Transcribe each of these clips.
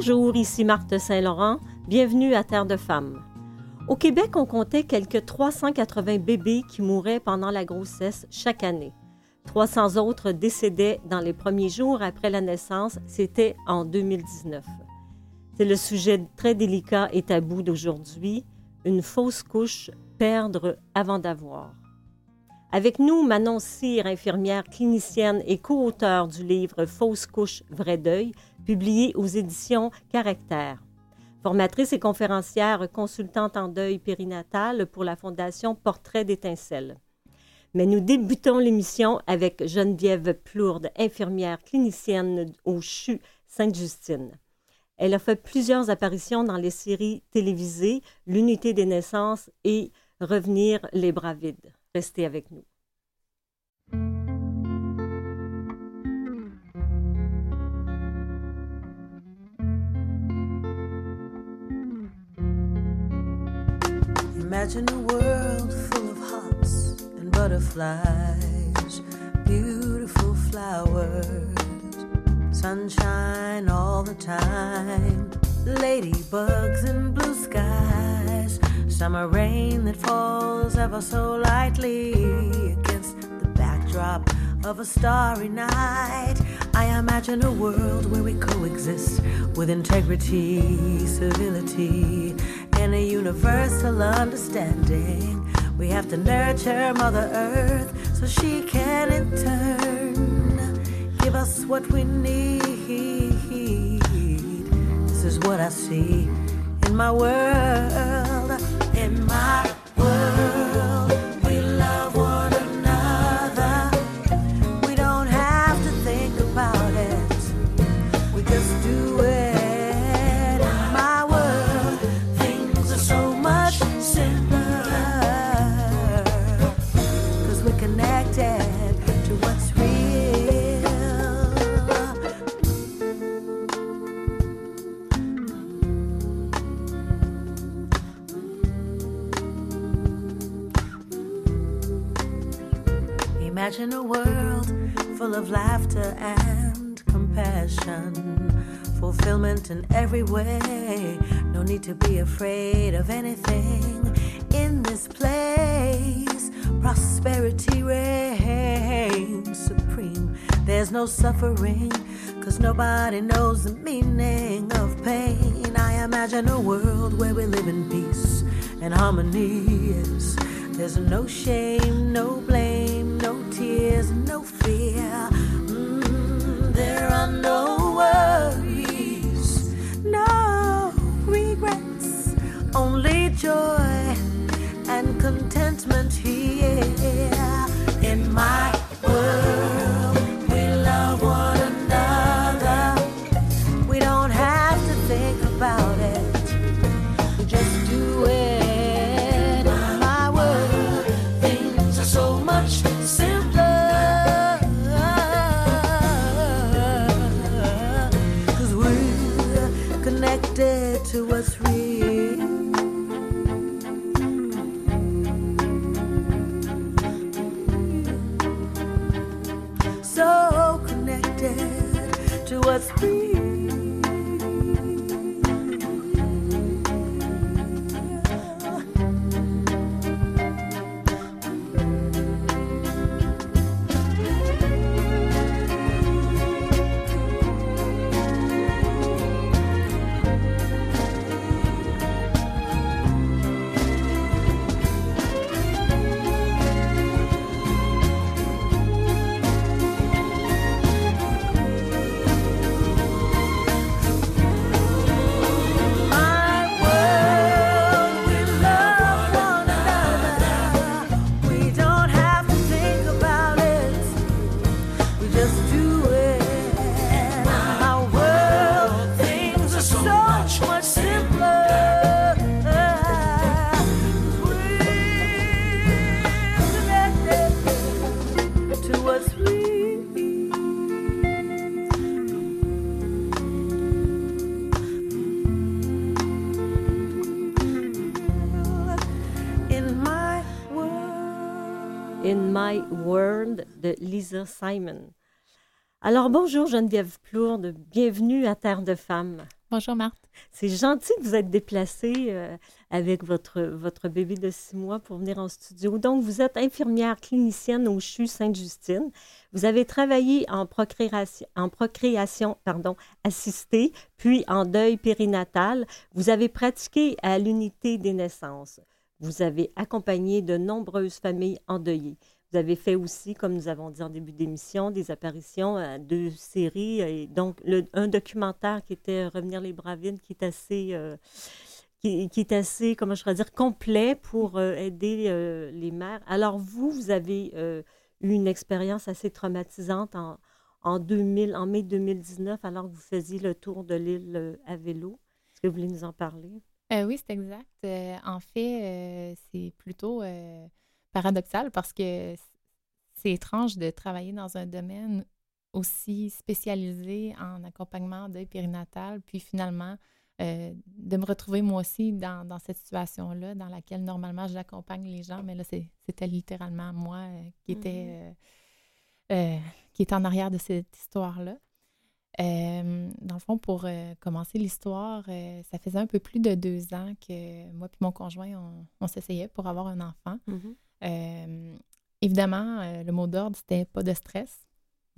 Bonjour, ici Marthe Saint-Laurent. Bienvenue à Terre de Femmes. Au Québec, on comptait quelques 380 bébés qui mouraient pendant la grossesse chaque année. 300 autres décédaient dans les premiers jours après la naissance. C'était en 2019. C'est le sujet très délicat et tabou d'aujourd'hui, une fausse couche, perdre avant d'avoir. Avec nous, Manon Cyr, infirmière clinicienne et co-auteure du livre Fausse couche, vrai deuil, publié aux éditions Caractère. Formatrice et conférencière consultante en deuil périnatal pour la Fondation Portrait d'étincelle. Mais nous débutons l'émission avec Geneviève Plourde, infirmière clinicienne au CHU Sainte-Justine. Elle a fait plusieurs apparitions dans les séries télévisées L'unité des naissances et Revenir les bras vides. Restez avec nous. Imagine a world full of hops and butterflies, beautiful flowers, sunshine all the time, ladybugs and blue skies, summer rain that falls ever so lightly against the backdrop of a starry night. I imagine a world where we coexist with integrity, civility, and a universal understanding. We have to nurture Mother Earth so she can in turn give us what we need. This is what I see in my world, in my world. Imagine a world full of laughter and compassion, fulfillment in every way. No need to be afraid of anything in this place. Prosperity reigns supreme. There's no suffering, cause nobody knows the meaning of pain. I imagine a world where we live in peace and harmony. There's no shame, no blame, tears, no fear. Mm, there are no de Lisa Simon. Alors bonjour Geneviève Plourde, bienvenue à Terre de Femmes. Bonjour, Marthe. C'est gentil de vous être déplacée euh, avec votre, votre bébé de six mois pour venir en studio. Donc, vous êtes infirmière clinicienne au CHU Sainte-Justine. Vous avez travaillé en procréation, en procréation pardon, assistée, puis en deuil périnatal. Vous avez pratiqué à l'unité des naissances. Vous avez accompagné de nombreuses familles endeuillées. Vous avez fait aussi, comme nous avons dit en début d'émission, des apparitions à deux séries, et donc le, un documentaire qui était Revenir les Bravines, qui est assez, euh, qui, est assez, comment je pourrais dire, complet pour euh, aider euh, les mères. Alors vous, vous avez eu une expérience assez traumatisante en, 2000, en mai 2019, alors que vous faisiez le tour de l'île à vélo. Est-ce que vous voulez nous en parler? oui, c'est exact. en fait, c'est plutôt paradoxal parce que c'est étrange de travailler dans un domaine aussi spécialisé en accompagnement d'œil périnatal, puis finalement euh, de me retrouver moi aussi dans, dans cette situation-là, dans laquelle normalement j'accompagne les gens, mais là c'était littéralement moi euh, qui était mm-hmm. euh, qui en arrière de cette histoire-là. dans le fond, pour commencer l'histoire, ça faisait un peu plus de deux ans que moi et mon conjoint, on, s'essayait pour avoir un enfant. Mm-hmm. Euh, évidemment, euh, le mot d'ordre, c'était pas de stress.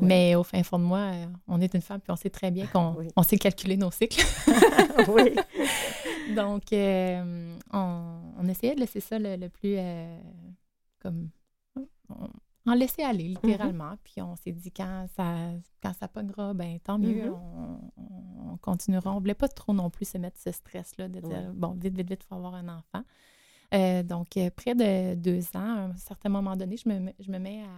Mais au fin fond de moi, euh, on est une femme, puis on sait très bien qu'on on sait calculer nos cycles. oui. Donc, on, essayait de laisser ça le, plus comme en laisser aller, mm-hmm. littéralement. Puis on s'est dit quand ça quand ça pognera, ben tant mieux, mm-hmm. on, continuera. On ne voulait pas trop non plus se mettre ce stress-là de dire bon, vite, vite, vite, il faut avoir un enfant. Euh, donc, euh, près de deux ans, à un certain moment donné, je me, je me mets à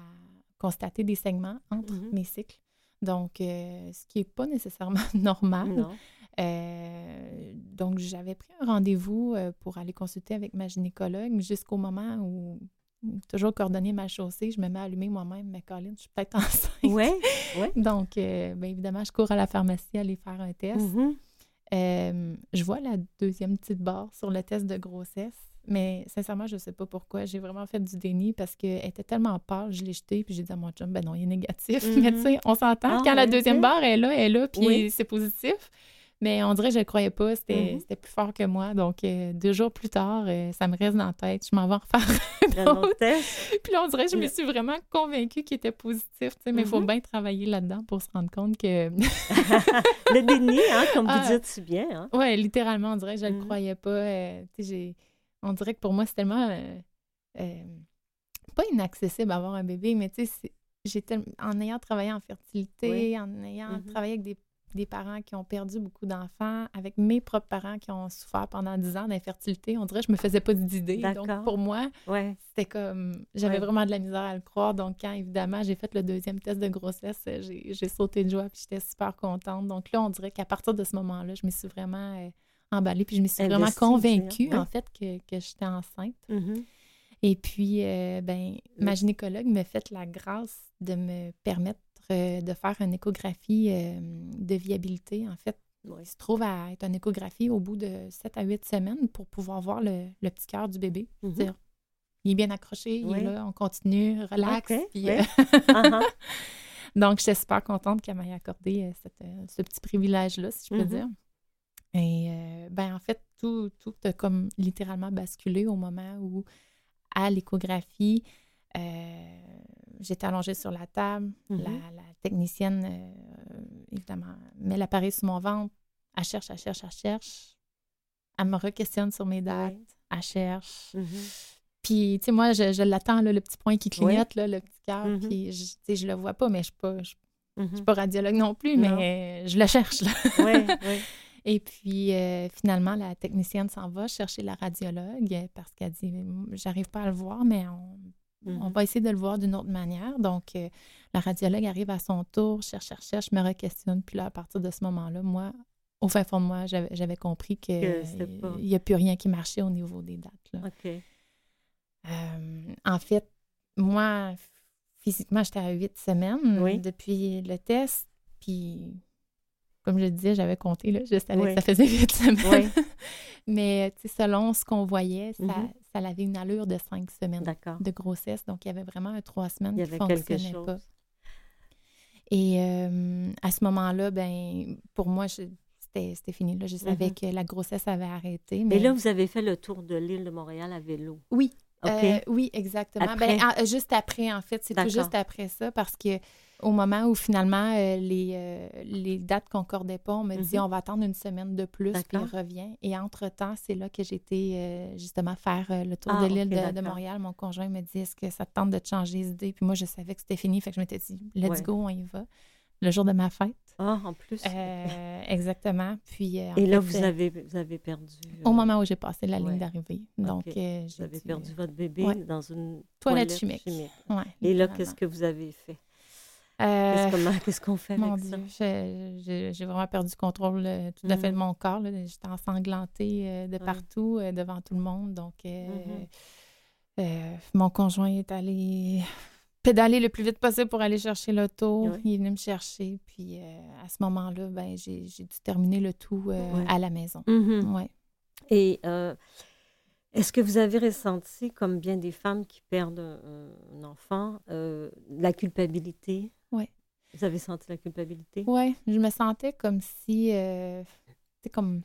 constater des segments entre mm-hmm. mes cycles. Donc, euh, ce qui n'est pas nécessairement normal. donc, j'avais pris un rendez-vous pour aller consulter avec ma gynécologue jusqu'au moment où, toujours coordonner ma chaussée, je me mets à allumer moi-même, mais Colin, je suis peut-être enceinte. Oui, oui. Donc, bien évidemment, je cours à la pharmacie aller faire un test. Mm-hmm. je vois la deuxième petite barre sur le test de grossesse. Mais sincèrement, je ne sais pas pourquoi. J'ai vraiment fait du déni parce qu'elle était tellement pâle, je l'ai jetée, puis j'ai dit à mon chum, ben non, il est négatif. Mais tu sais, on s'entend. Ah, quand la deuxième barre est là, elle est là, puis c'est positif. Mais on dirait que je ne croyais pas. C'était mm-hmm. plus fort que moi. Donc, euh, deux jours plus tard, euh, ça me reste dans la tête. Je m'en vais en refaire un autre. Puis là, on dirait que je me suis vraiment convaincue qu'il était positif. Mais il faut mm-hmm. bien travailler là-dedans pour se rendre compte que... le déni, hein, comme vous ah. dites si bien. Hein? Oui, littéralement, on dirait que je ne le mm-hmm. croyais pas. Euh, tu sais, j'ai on dirait que pour moi, c'est tellement euh, euh, pas inaccessible avoir un bébé, mais tu sais, en ayant travaillé en fertilité, en ayant mm-hmm. travaillé avec des, parents qui ont perdu beaucoup d'enfants, avec mes propres parents qui ont souffert pendant 10 ans d'infertilité, on dirait que je me faisais pas d'idées. Donc, pour moi, c'était comme, j'avais vraiment de la misère à le croire. Donc, quand, évidemment, j'ai fait le deuxième test de grossesse, j'ai sauté de joie, puis j'étais super contente. Donc là, on dirait qu'à partir de ce moment-là, je me suis vraiment... Euh, emballée. Puis je me suis vraiment convaincue, en fait, que, que j'étais enceinte. Mm-hmm. Et puis, euh, ben, ma gynécologue m'a fait la grâce de me permettre euh, de faire une échographie euh, de viabilité. En fait, il se trouve à être une échographie au bout de 7 à 8 semaines pour pouvoir voir le, le petit cœur du bébé. Mm-hmm. il est bien accroché, il est là, on continue, relax. Uh-huh. Donc, j'étais super contente qu'elle m'ait accordé ce petit privilège-là, si je peux mm-hmm. dire. Et euh, ben en fait, tout, tout a comme littéralement basculé au moment où, à l'échographie, euh, j'étais allongée sur la table. la, mm-hmm. la, technicienne, euh, évidemment, met l'appareil sur mon ventre. Elle cherche, elle cherche, elle cherche. Elle me re-questionne sur mes dates. Elle cherche. Mm-hmm. Puis, tu sais, moi, je, je l'attends, le petit point qui clignote, là, le petit cœur. Mm-hmm. Puis, je, tu sais, je le vois pas, mais je ne suis, suis, pas radiologue non plus, mais je le cherche, là. Et puis, euh, finalement, la technicienne s'en va chercher la radiologue parce qu'elle dit J'arrive pas à le voir, mais on, mm-hmm. va essayer de le voir d'une autre manière. Donc, euh, la radiologue arrive à son tour, cherche, cherche, cherche, me re-questionne. Puis là, à partir de ce moment-là, moi, au fin fond de moi, j'avais compris qu'il n'y a plus rien qui marchait au niveau des dates. OK. Euh, en fait, moi, physiquement, j'étais à huit semaines depuis le test. Puis comme je le disais, j'avais compté, là, je savais que ça faisait huit semaines. Mais selon ce qu'on voyait, ça, mm-hmm. ça, avait une allure de cinq semaines de grossesse. Donc, il y avait vraiment un trois semaines qui ne fonctionnait pas. Et euh, à ce moment-là, ben, pour moi, c'était fini. Là. Je savais Mhm. que la grossesse avait arrêté. Et Mais là, vous avez fait le tour de l'île de Montréal à vélo. Oui, OK. euh, oui, exactement. Après? Ben, ah, juste après, en fait, c'est tout juste après ça, parce que au moment où finalement euh, les, euh, les dates concordaient pas, on me dit Mhm. on va attendre une semaine de plus, puis D'accord. revient. Et entre-temps, c'est là que j'étais euh, justement faire euh, le tour Ah, de l'île de-. Montréal. Mon conjoint me dit est-ce que ça te tente de te changer d'idée? Puis moi, je savais que c'était fini, fait que je m'étais dit let's Ouais. go, on y va. Le jour de ma fête. Ah, en plus. Exactement. Puis, euh, Et là, vous avez, vous avez perdu. Au moment où j'ai passé la ligne ouais. d'arrivée. Donc, Ok. euh, Vous avez perdu votre bébé ouais. dans une Toilette chimique. ouais, ouais, Et là, qu'est-ce que vous avez fait? Euh, Qu'est-ce qu'on fait Mon avec? Dieu, j'ai vraiment perdu contrôle euh, tout à fait de Mhm. mon corps. J'étais ensanglantée euh, de Ouais. partout, devant tout le monde. Donc, euh, mon conjoint est allé pédaler le plus vite possible pour aller chercher l'auto. Il est venu me chercher. Puis, à ce moment-là, ben, j'ai dû terminer le tout à la maison. Mhm. Ouais. Et est-ce que vous avez ressenti, comme bien des femmes qui perdent un, un enfant, euh, la culpabilité? Vous avez senti la culpabilité? Ouais, je me sentais comme si, euh, c'est comme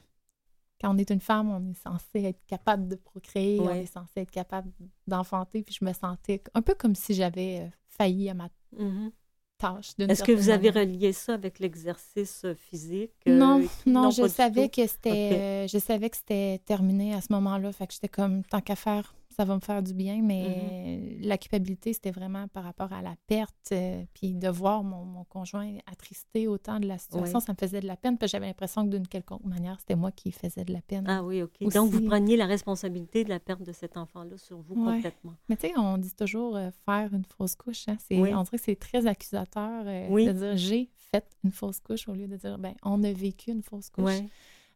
quand on est une femme, on est censé être capable de procréer, on est censé être capable d'enfanter, puis je me sentais un peu comme si j'avais euh, failli à ma Mhm. tâche. d'une Est-ce que vous avez relié ça avec l'exercice euh, physique? euh, Non, non, je savais que c'était, Ok. euh, je savais que c'était terminé à ce moment-là. Fait que j'étais comme tant qu'à faire, ça va me faire du bien. Mais Mm-hmm. la culpabilité, c'était vraiment par rapport à la perte, euh, puis de voir mon, mon conjoint attristé autant de la situation, ça me faisait de la peine. Puis j'avais l'impression que d'une quelconque manière, c'était moi qui faisais de la peine. Ah oui, OK. Donc, vous preniez la responsabilité de la perte de cet enfant-là sur vous Ouais. complètement. Mais tu sais, on dit toujours euh, faire une fausse couche. Hein? C'est, Oui. On dirait que c'est très accusateur euh, Oui. de dire j'ai fait une fausse couche au lieu de dire ben on a vécu une fausse couche. Ouais.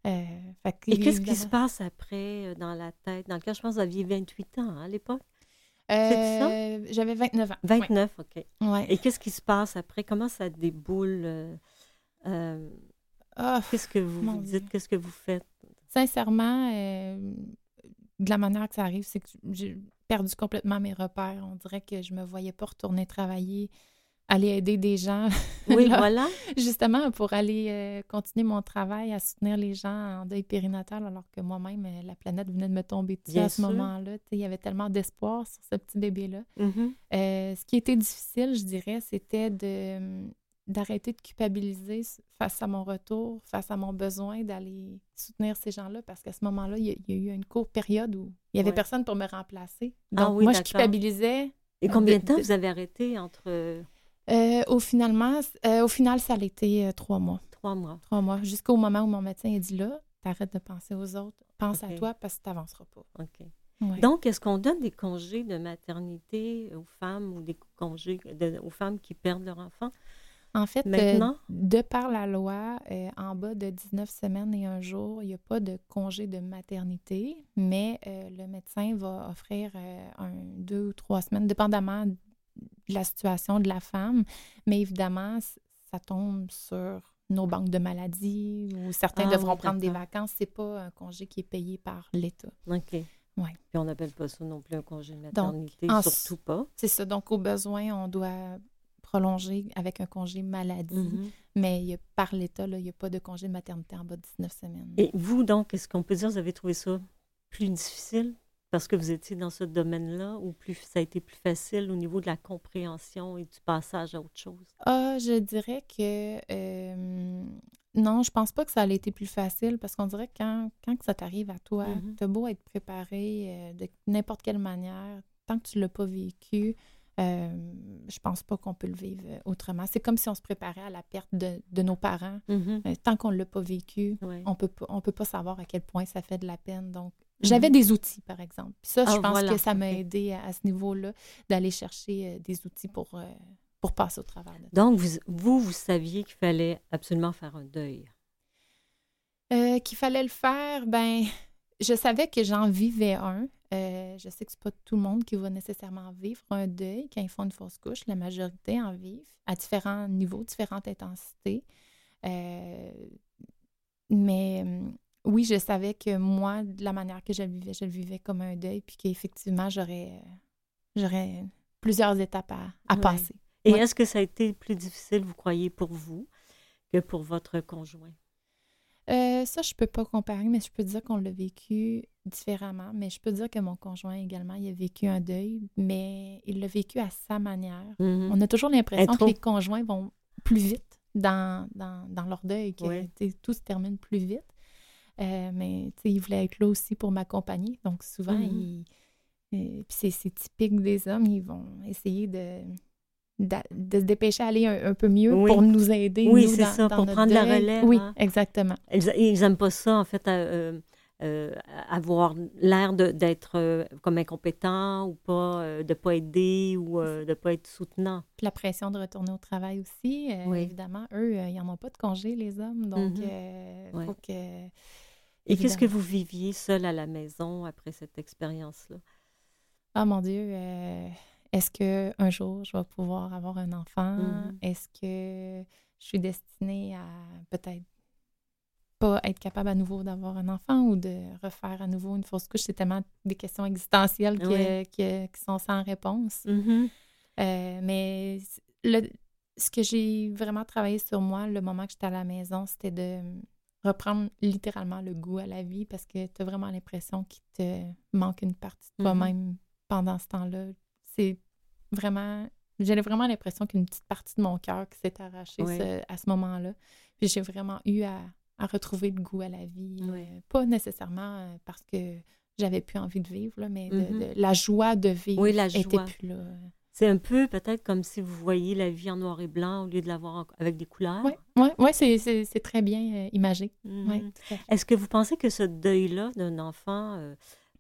Euh, fait Et qu'est-ce qui se passe après euh, dans la tête? Dans le cas, je pense que vous aviez 28 ans hein, à l'époque? Euh, J'avais 29 ans. 29, OK. Ouais. Et qu'est-ce qui se passe après? Comment ça déboule? euh, euh, Ah, qu'est-ce que vous vous dites? Qu'est-ce que vous faites? sincèrement, de la manière que ça arrive, c'est que j'ai perdu complètement mes repères. On dirait que je me voyais pas retourner travailler, aller aider des gens. Oui, Là, voilà. Justement, pour aller euh, continuer mon travail à soutenir les gens en deuil périnatal, alors que moi-même, euh, la planète venait de me tomber dessus Bien à ce moment-là. Il y avait tellement d'espoir sur ce petit bébé-là. Mhm. Euh, ce qui était difficile, je dirais, c'était de d'arrêter de culpabiliser face à mon retour, face à mon besoin d'aller soutenir ces gens-là, parce qu'à ce moment-là, il y, a, il y a eu une courte période où il n'y avait Ouais. personne pour me remplacer. Ah Donc, oui, moi, je culpabilisais. Et combien de temps vous avez arrêté entre euh, au, finalement, euh, au final, ça a été euh, trois mois. trois mois? Trois mois, jusqu'au moment où mon médecin a dit là, t'arrêtes de penser aux autres, pense à toi parce que t'avanceras pas. OK. Ouais. Donc, est-ce qu'on donne des congés de maternité aux femmes ou des congés de- aux femmes qui perdent leur enfant? en fait, Maintenant? de par la loi, en bas de 19 semaines et un jour, il n'y a pas de congé de maternité, mais le médecin va offrir un, deux ou trois semaines, dépendamment la situation de la femme. Mais évidemment, ça tombe sur nos banques de maladies ou certains Ah devront oui, prendre des vacances. C'est pas un congé qui est payé par l'État. OK. Ouais. Puis on n'appelle pas ça non plus un congé de maternité, en- surtout pas. C'est ça. Donc, au besoin, on doit prolonger avec un congé maladie. Mhm. Mais il y a- par l'État, il n'y a pas de congé de maternité en bas de 19 semaines. Et vous, donc, est-ce qu'on peut dire que vous avez trouvé ça plus difficile? Parce que vous étiez dans ce domaine-là ou plus ça a été plus facile au niveau de la compréhension et du passage à autre chose? Ah, je dirais que euh, non, je pense pas que ça a été plus facile parce qu'on dirait que quand, ça t'arrive à toi, Mhm. t'as beau être préparé euh, de n'importe quelle manière, tant que tu l'as pas vécu, euh, je pense pas qu'on peut le vivre euh, autrement. C'est comme si on se préparait à la perte de, de nos parents. Mhm. Euh, tant qu'on l'a pas vécu, Ouais. on peut pas, on peut pas savoir à quel point ça fait de la peine. Donc, j'avais des outils, par exemple. Puis ça, je Mhm. Ah, pense voilà, que ça m'a aidé à, à ce niveau-là d'aller chercher euh, des outils pour, euh, pour passer au travers de. Donc, vous, vous, vous saviez qu'il fallait absolument faire un deuil? Euh, Qu'il fallait le faire, ben, je savais que j'en vivais un. Euh, je sais que c'est pas tout le monde qui va nécessairement vivre un deuil quand ils font une fausse couche. La majorité en vivent à différents niveaux, différentes intensités. Euh, mais hum, oui, je savais que moi, de la manière que je le vivais, je le vivais comme un deuil, puis qu'effectivement, j'aurais, j'aurais plusieurs étapes à, à Ouais. passer. Et Ouais. est-ce que ça a été plus difficile, vous croyez, pour vous que pour votre conjoint? Euh, ça, je peux pas comparer, mais je peux dire qu'on l'a vécu différemment. Mais je peux dire que mon conjoint également, il a vécu un deuil, mais il l'a vécu à sa manière. Mhm. On a toujours l'impression que les conjoints vont plus vite dans, dans, dans leur deuil, que tout se termine plus vite. Euh, mais il voulait être là aussi pour m'accompagner. Donc souvent, Mhm. il- euh, puis c'est, typique des hommes, ils vont essayer de, de se dépêcher à aller un, un peu mieux Oui. pour nous aider. Oui, nous, c'est dans- ça, dans pour prendre la relève, Oui, hein. exactement. Ils, ils aiment pas ça, en fait, à, euh, euh, avoir l'air de- d'être euh, comme incompétent ou pas, de pas aider ou de pas être soutenant. Puis la pression de retourner au travail aussi. Oui. Évidemment, eux, ils n'en ont pas de congé, les hommes. Donc, Mhm. il faut que. Et qu'est-ce que vous viviez seul à la maison après cette expérience-là? Ah mon Dieu, euh, est-ce que un jour je vais pouvoir avoir un enfant? Mhm. Est-ce que je suis destinée à peut-être pas être capable à nouveau d'avoir un enfant ou de refaire à nouveau une fausse couche? C'est tellement des questions existentielles que- qui sont sans réponse. Mhm. Euh, mais le- ce que j'ai vraiment travaillé sur moi, le moment que j'étais à la maison, c'était de reprendre littéralement le goût à la vie parce que tu as vraiment l'impression qu'il te manque une partie de Mhm. toi-même pendant ce temps-là. C'est vraiment... J'avais vraiment l'impression qu'une petite partie de mon cœur qui s'est arrachée ce- à ce moment-là. Puis j'ai vraiment eu à, à retrouver le goût à la vie. Euh, pas nécessairement euh, parce que j'avais plus envie de vivre, là, mais Mhm. de- la joie de vivre Oui, la était plus là. C'est un peu peut-être comme si vous voyiez la vie en noir et blanc au lieu de la voir en- avec des couleurs. Oui, ouais, ouais, c'est, très bien euh, imagé. Mhm. Ouais. Est-ce que vous pensez que ce deuil-là d'un enfant euh,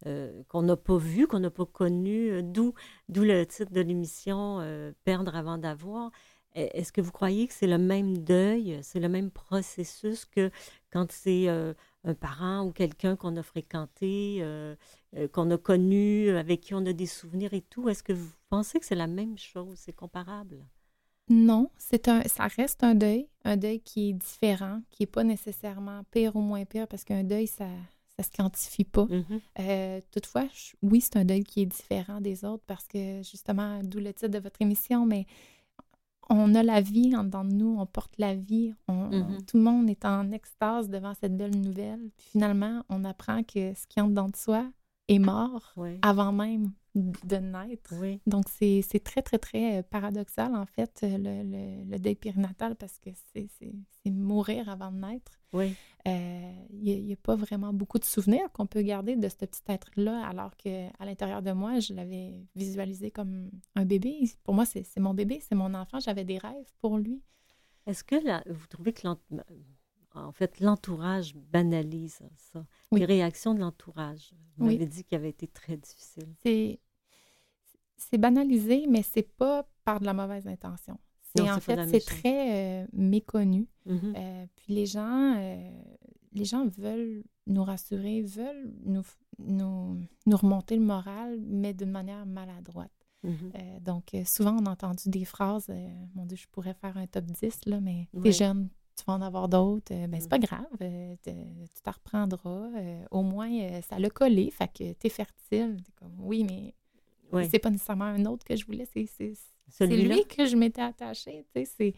euh, qu'on n'a pas vu, qu'on n'a pas connu, d'où, d'où le titre de l'émission Perdre avant d'avoir, est-ce que vous croyez que c'est le même deuil, c'est le même processus que quand c'est euh, un parent ou quelqu'un qu'on a fréquenté, euh, euh, qu'on a connu, avec qui on a des souvenirs et tout? Est-ce que vous pensez que c'est la même chose, c'est comparable? Non, c'est un, ça reste un deuil, un deuil qui est différent, qui n'est pas nécessairement pire ou moins pire, parce qu'un deuil, ça ne se quantifie pas. Mhm. Euh, toutefois, je- oui, c'est un deuil qui est différent des autres parce que justement, d'où le titre de votre émission, mais on a la vie en dedans de nous, on porte la vie, on- on- Mhm. tout le monde est en extase devant cette belle nouvelle. Puis finalement, on apprend que ce qui est en dedans de soi est mort Oui. avant même de naître. Oui. Donc, c'est très, très, très euh, paradoxal, en fait, euh, le, le- le deuil périnatal, parce que c'est mourir avant de naître. Oui. Euh, Il n'y a, pas vraiment beaucoup de souvenirs qu'on peut garder de ce petit être-là, alors qu'à l'intérieur de moi, je l'avais visualisé comme un bébé. Pour moi, c'est mon bébé, c'est mon enfant. J'avais des rêves pour lui. Est-ce que vous trouvez que en fait l'entourage banalise ça? Oui. Les réactions de l'entourage. Vous Oui. m'avez dit qu'il avait été très difficile. C'est c'est banalisé, mais c'est pas par de la mauvaise intention. C'est Non, en c'est fait, c'est très euh, méconnu. Mhm. Euh, puis les gens, euh, les gens veulent nous rassurer, veulent nous, nous, nous remonter le moral, mais d'une manière maladroite. Mhm. Euh, donc, euh, souvent, on a entendu des phrases, euh, mon Dieu, je pourrais faire un top 10, là, mais Ouais. t'es jeune, tu vas en avoir d'autres, euh, ben, c'est Mm. pas grave, euh, te- tu t'en reprendras, euh, au moins, ça l'a collé, fait que t'es fertile. T'es comme, oui, mais c'est pas nécessairement un autre que je voulais, c'est lui que je m'étais attachée, tu.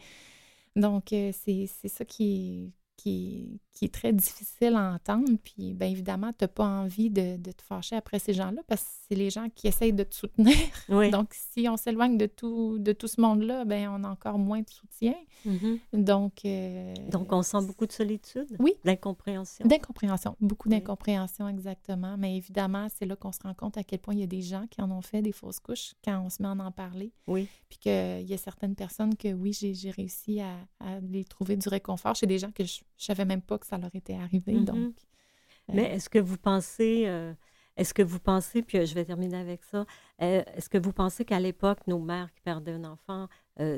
Donc, c'est c'est ça qui qui, qui est très difficile à entendre. Puis, bien évidemment, tu n'as pas envie de, de te fâcher après ces gens-là parce que c'est les gens qui essayent de te soutenir. Oui. Donc, si on s'éloigne de tout, de tout ce monde-là, ben on a encore moins de soutien. Mhm. Donc, euh, Donc, on sent beaucoup de solitude? Oui. D'incompréhension? D'incompréhension, beaucoup Oui. d'incompréhension, exactement. Mais évidemment, c'est là qu'on se rend compte à quel point il y a des gens qui en ont fait des fausses couches quand on se met à en parler. Oui. Puis qu'il y a certaines personnes que, oui, j'ai j'ai réussi à, à les trouver du réconfort chez des gens que je ne savais même pas que ça leur était arrivé. Mhm. Donc, euh, Mais est-ce que vous pensez, euh, est-ce que vous pensez, puis euh, je vais terminer avec ça, est-ce que vous pensez qu'à l'époque, nos mères qui perdaient un enfant,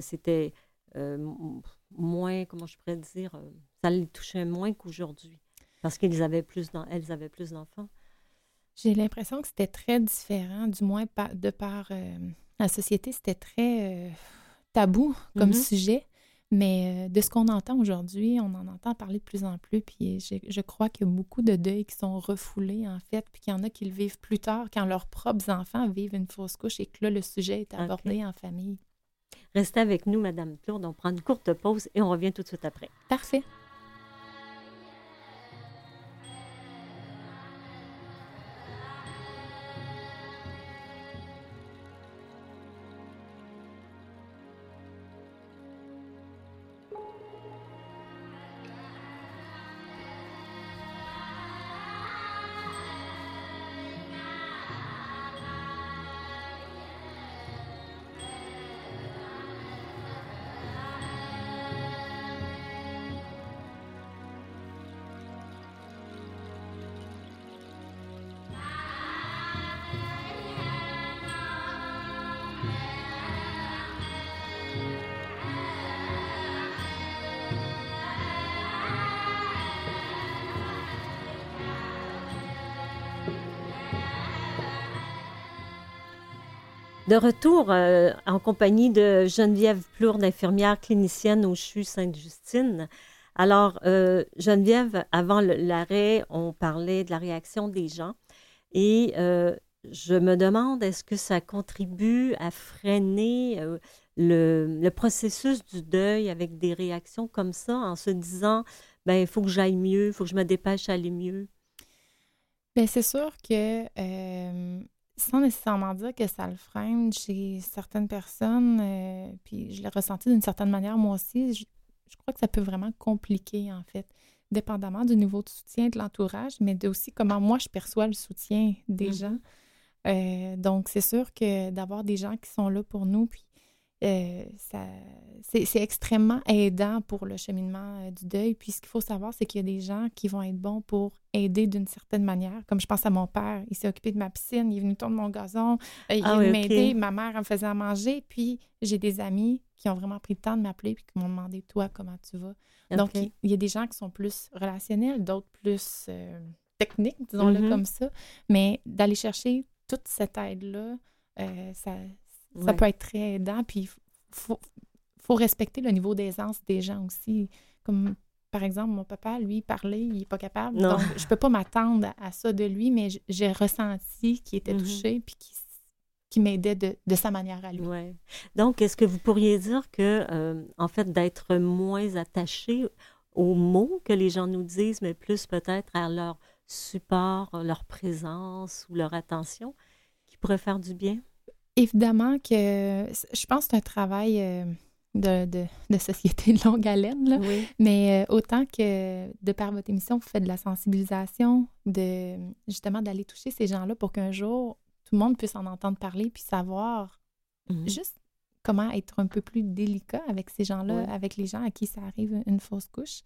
c'était moins, comment je pourrais dire, ça les touchait moins qu'aujourd'hui? Parce qu'elles avaient plus d'en- elles avaient plus d'enfants. j'ai l'impression que c'était très différent, du moins par- de par euh, la société, c'était très euh, tabou comme Mhm. sujet. Mais euh, de ce qu'on entend aujourd'hui, on en entend parler de plus en plus. Puis je, je crois qu'il y a beaucoup de deuils qui sont refoulés, en fait, puis qu'il y en a qui le vivent plus tard, quand leurs propres enfants vivent une fausse couche et que là, le sujet est abordé en famille. Restez avec nous, Madame Claude. On prend une courte pause et on revient tout de suite après. Parfait. De retour euh, en compagnie de Geneviève Plourde, infirmière clinicienne au CHU Sainte-Justine. Alors, euh, Geneviève, avant l'arrêt, on parlait de la réaction des gens et euh, je me demande, est-ce que ça contribue à freiner le, processus du deuil avec des réactions comme ça en se disant, ben il faut que j'aille mieux, il faut que je me dépêche à aller mieux? Bien, c'est sûr que sans nécessairement dire que ça le freine chez certaines personnes, euh, puis je l'ai ressenti d'une certaine manière moi aussi, je, crois que ça peut vraiment compliquer en fait, dépendamment du niveau de soutien de l'entourage, mais aussi comment moi je perçois le soutien des mm-hmm. gens. Euh, donc c'est sûr que d'avoir des gens qui sont là pour nous, puis euh, c'est extrêmement aidant pour le cheminement euh, du deuil. Puis ce qu'il faut savoir, c'est qu'il y a des gens qui vont être bons pour aider d'une certaine manière. Comme je pense à mon père, il s'est occupé de ma piscine, il est venu tourner mon gazon, euh, il ah, m'a aidé, ma mère elle me faisait à manger. Puis j'ai des amis qui ont vraiment pris le temps de m'appeler puis qui m'ont demandé Toi, comment tu vas Donc il, y a des gens qui sont plus relationnels, d'autres plus techniques, disons-le mm-hmm. comme ça. Mais d'aller chercher toute cette aide-là, ça ça peut être très aidant. Puis il faut, faut, respecter le niveau d'aisance des gens aussi. Comme par exemple, mon papa, lui, parlait, il n'est pas capable. Donc, je ne peux pas m'attendre à, ça de lui, mais j'ai ressenti qu'il était mm-hmm. touché puis qu'il m'aidait de, de, sa manière à lui. Ouais. Donc, est-ce que vous pourriez dire que, euh, en fait, d'être moins attaché aux mots que les gens nous disent, mais plus peut-être à leur support, leur présence ou leur attention, qui pourrait faire du bien? Évidemment que je pense que c'est un travail euh, de, société de longue haleine, là. mais euh, autant que de par votre émission, vous faites de la sensibilisation, de justement d'aller toucher ces gens-là pour qu'un jour, tout le monde puisse en entendre parler puis savoir mhm. juste comment être un peu plus délicat avec ces gens-là, avec les gens à qui ça arrive une fausse couche.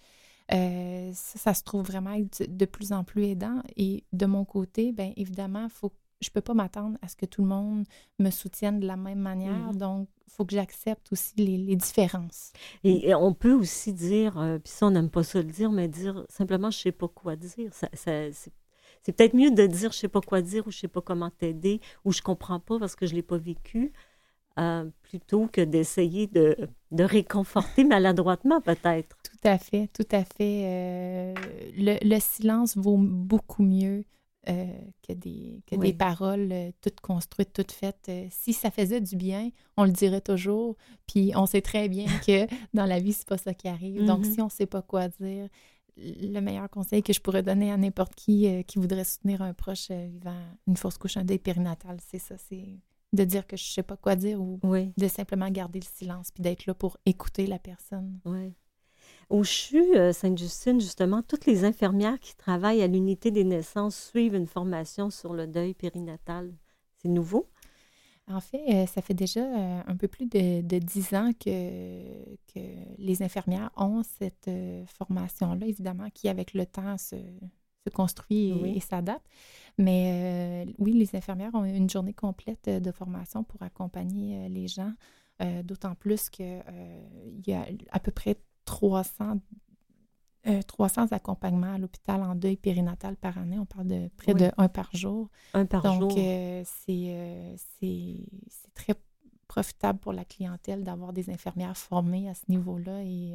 Euh, ça, ça, se trouve vraiment être de plus en plus aidant. Et de mon côté, bien évidemment, il faut je peux pas m'attendre à ce que tout le monde me soutienne de la même manière. Mm-hmm. Donc, il faut que j'accepte aussi les, différences. Et, on peut aussi dire, euh, puis ça, on n'aime pas ça le dire, mais dire simplement, je sais pas quoi dire. Ça, c'est peut-être mieux de dire, je sais pas quoi dire ou je sais pas comment t'aider ou je comprends pas parce que je l'ai pas vécu. Euh, plutôt que d'essayer de, de, réconforter maladroitement, peut-être. Tout à fait, tout à fait. Euh, le, le, silence vaut beaucoup mieux euh, que, des, que des paroles euh, toutes construites, toutes faites. Euh, si ça faisait du bien, on le dirait toujours. Puis on sait très bien que dans la vie, c'est pas ça qui arrive. Donc, mm-hmm. si on sait pas quoi dire, le meilleur conseil que je pourrais donner à n'importe qui qui voudrait soutenir un proche vivant une fausse couche, un deuil périnatal, c'est ça, c'est de dire que je sais pas quoi dire ou de simplement garder le silence puis d'être là pour écouter la personne. Oui. Au CHU euh, Sainte-Justine, justement, toutes les infirmières qui travaillent à l'unité des naissances suivent une formation sur le deuil périnatal. C'est nouveau? En fait, euh, ça fait déjà euh, un peu plus de, dix ans que, que les infirmières ont cette formation-là, évidemment, qui, avec le temps, se, construit et, s'adapte. Mais oui, les infirmières ont une journée complète de formation pour accompagner les gens, d'autant plus qu'il y a à peu près 300, 300 euh, accompagnements à l'hôpital en deuil périnatal par année. On parle de près de un par jour. Un par jour. Donc, euh, euh, c'est très profitable pour la clientèle d'avoir des infirmières formées à ce niveau-là et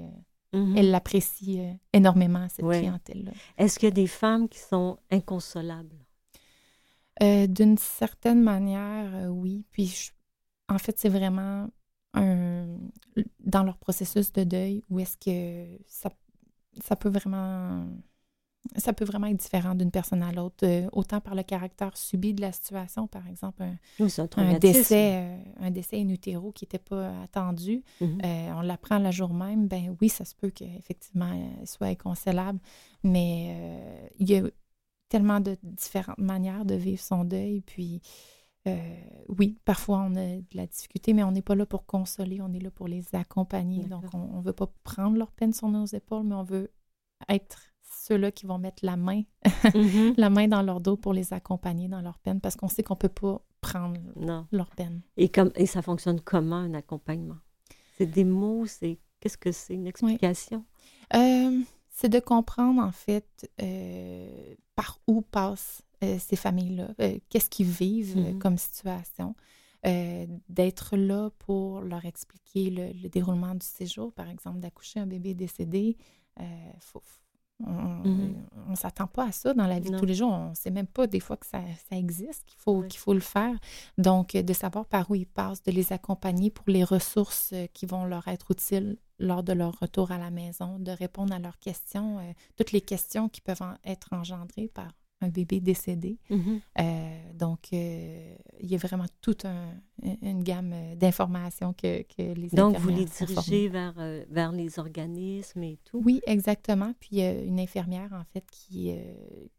mm-hmm. elle l'apprécie énormément, cette clientèle-là. Est-ce qu'il y a des femmes qui sont inconsolables? D'une certaine manière, oui. Puis, en fait, c'est vraiment dans leur processus de deuil ou est-ce que ça, ça peut vraiment ça peut vraiment être différent d'une personne à l'autre, euh, autant par le caractère subi de la situation, par exemple, un, un décès, euh, un décès in utero qui n'était pas attendu, mm-hmm. euh, on l'apprend le jour même, ben oui, ça se peut qu'effectivement, elle soit inconsolable, mais il y a tellement de différentes manières de vivre son deuil, puis euh, oui, parfois on a de la difficulté, mais on n'est pas là pour consoler, on est là pour les accompagner. Donc, on ne veut pas prendre leur peine sur nos épaules, mais on veut être ceux-là qui vont mettre la main, mm-hmm. la main dans leur dos pour les accompagner dans leur peine, parce qu'on sait qu'on ne peut pas prendre leur peine. Et, comme, et ça fonctionne comment un accompagnement? C'est des mots, c'est qu'est-ce que c'est, une explication? Euh, c'est de comprendre en fait euh, par où passe euh, ces familles-là, euh, qu'est-ce qu'ils vivent euh, mm-hmm. comme situation. d'être là pour leur expliquer le, déroulement du séjour, par exemple, d'accoucher un bébé décédé. Euh, on Mhm. ne s'attend pas à ça dans la vie de tous les jours. On ne sait même pas des fois que ça, ça existe, qu'il faut, Oui. qu'il faut le faire. Donc, de savoir par où ils passent, de les accompagner pour les ressources qui vont leur être utiles lors de leur retour à la maison, de répondre à leurs questions, euh, toutes les questions qui peuvent en- être engendrées par un bébé décédé. Mhm. Euh, donc, euh, il y a vraiment toute un- une gamme euh, d'informations que, que les Donc, vous les dirigez vers, vers les organismes et tout? Oui, exactement. Puis il y a une infirmière, en fait, qui, euh,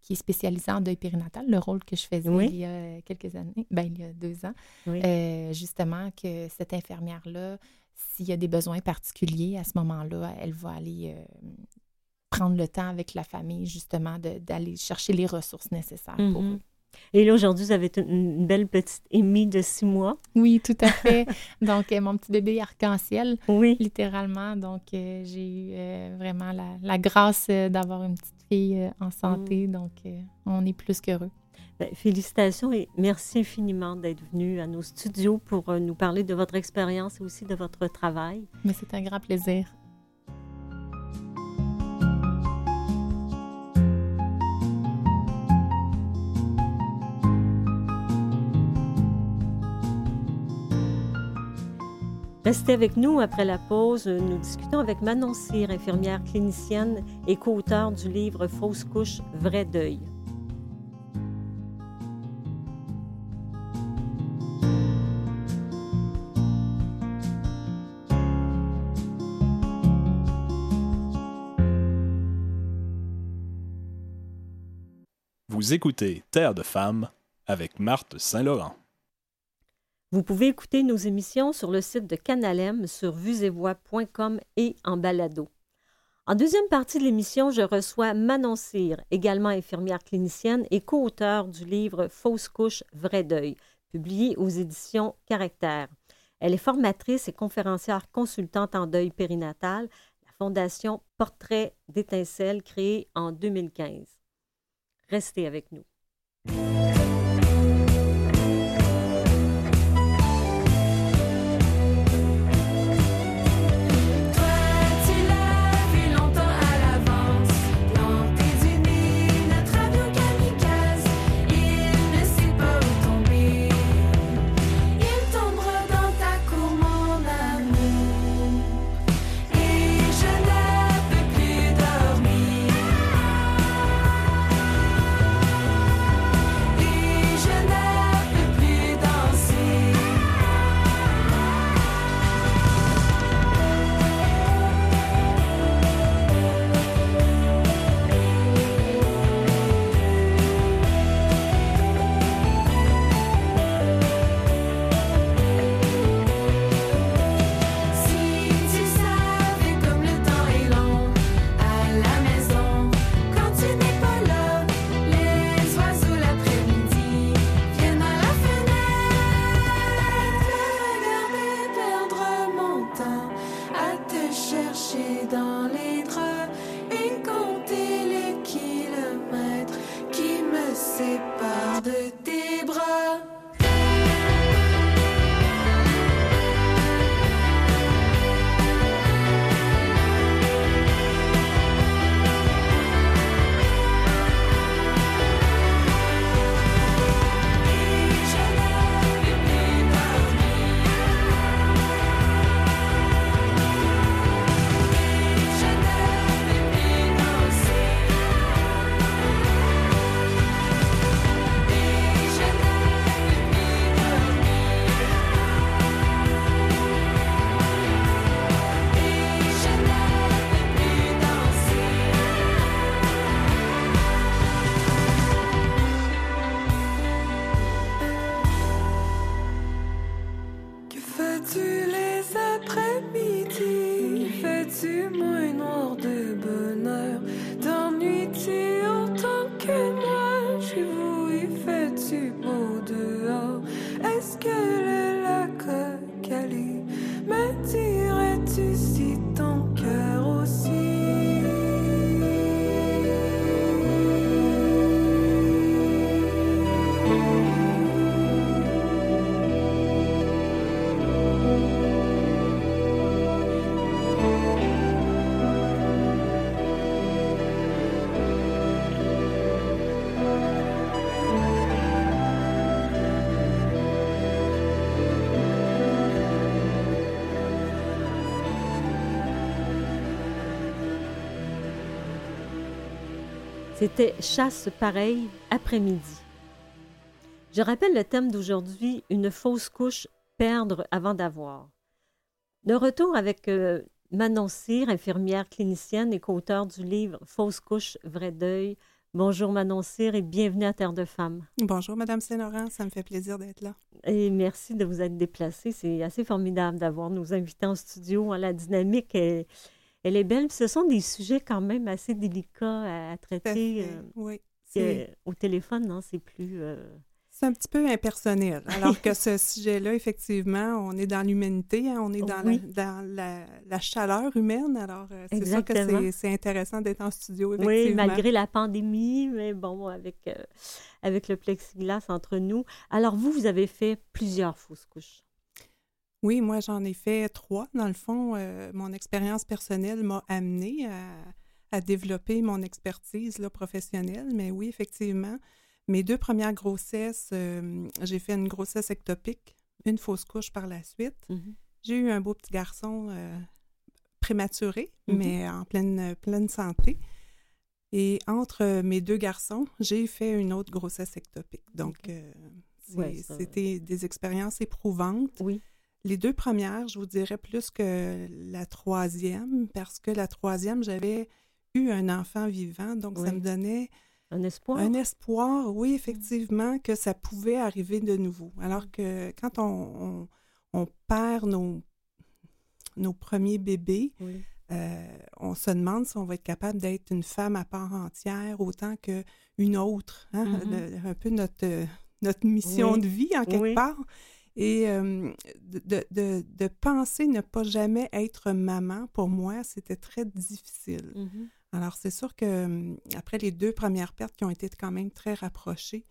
qui est spécialisée en deuil périnatal, le rôle que je faisais Oui. il y a quelques années, ben, il y a deux ans. Oui. Justement, que cette infirmière-là, s'il y a des besoins particuliers, à ce moment-là, elle va aller prendre le temps avec la famille, justement, d'aller chercher les ressources nécessaires pour Mhm. eux. Et là, aujourd'hui, vous avez une, belle petite Amy de six mois. Oui, tout à fait. Donc, euh, mon petit bébé arc-en-ciel, Oui. littéralement. Donc, euh, j'ai eu euh, vraiment la, la grâce d'avoir une petite fille en santé. Donc, euh, on est plus qu'heureux. Ben, félicitations et merci infiniment d'être venu à nos studios pour nous parler de votre expérience et aussi de votre travail. Mais c'est un grand plaisir. Restez avec nous après la pause. Nous discutons avec Manon Cyr, infirmière clinicienne et co-auteure du livre Fausse couche, vrai deuil. Vous écoutez Terre de femmes avec Marthe Saint-Laurent. Vous pouvez écouter nos émissions sur le site de Canalem sur vuesetvoix.com et en balado. En deuxième partie de l'émission, je reçois Manon Cyr, également infirmière clinicienne et co-auteure du livre Fausse couche, vrai deuil, publié aux éditions Caractère. Elle est formatrice et conférencière consultante en deuil périnatal, la fondation Portrait d'étincelle créée en 2015. Restez avec nous. Séparent de tes C'était Chasse pareil après-midi. Je rappelle le thème d'aujourd'hui, une fausse couche, perdre avant d'avoir. De retour avec euh, Manon Cyr, infirmière clinicienne et co-auteure du livre Fausse couche, vrai deuil. Bonjour Manon Cyr et bienvenue à Terre de Femmes. Bonjour, Madame Saint-Laurent, ça me fait plaisir d'être là. Et merci de vous être déplacée. C'est assez formidable d'avoir nos invités en studio. La dynamique, est, elle est belle. Puis ce sont des sujets quand même assez délicats à, traiter. euh, oui. au téléphone, non, c'est plus... euh, c'est un petit peu impersonnel. Alors que ce sujet-là, effectivement, on est dans l'humanité, hein, on est dans, Oui. la, dans la, la chaleur humaine. Alors, euh, c'est sûr que c'est- intéressant d'être en studio, Oui, effectivement. malgré la pandémie, mais bon, avec, euh, avec le plexiglas entre nous. Alors, vous, vous avez fait plusieurs fausses couches. Oui, moi, j'en ai fait trois. Dans le fond, euh, mon expérience personnelle m'a amené à, à développer mon expertise là, professionnelle. Mais oui, effectivement, mes deux premières grossesses, euh, j'ai fait une grossesse ectopique, une fausse couche par la suite. J'ai eu un beau petit garçon euh, prématuré, Mhm. mais en pleine, pleine santé. Et entre mes deux garçons, j'ai fait une autre grossesse ectopique. Donc, euh, Ouais, ça- c'était des expériences éprouvantes. Oui. Les deux premières, je vous dirais plus que la troisième, parce que la troisième, j'avais eu un enfant vivant, donc ça me donnait Un espoir? un espoir, oui, effectivement, que ça pouvait arriver de nouveau. Alors que quand on, on- on perd nos, nos premiers bébés, Oui. euh, on se demande si on va être capable d'être une femme à part entière autant qu'une autre. hein, Mhm. le- un peu notre, notre mission Oui. de vie, en quelque Oui. part. Et euh, de, de- de- penser ne pas jamais être maman, pour moi, c'était très difficile. Mhm. Alors, c'est sûr que hum, après les deux premières pertes qui ont été quand même très rapprochées,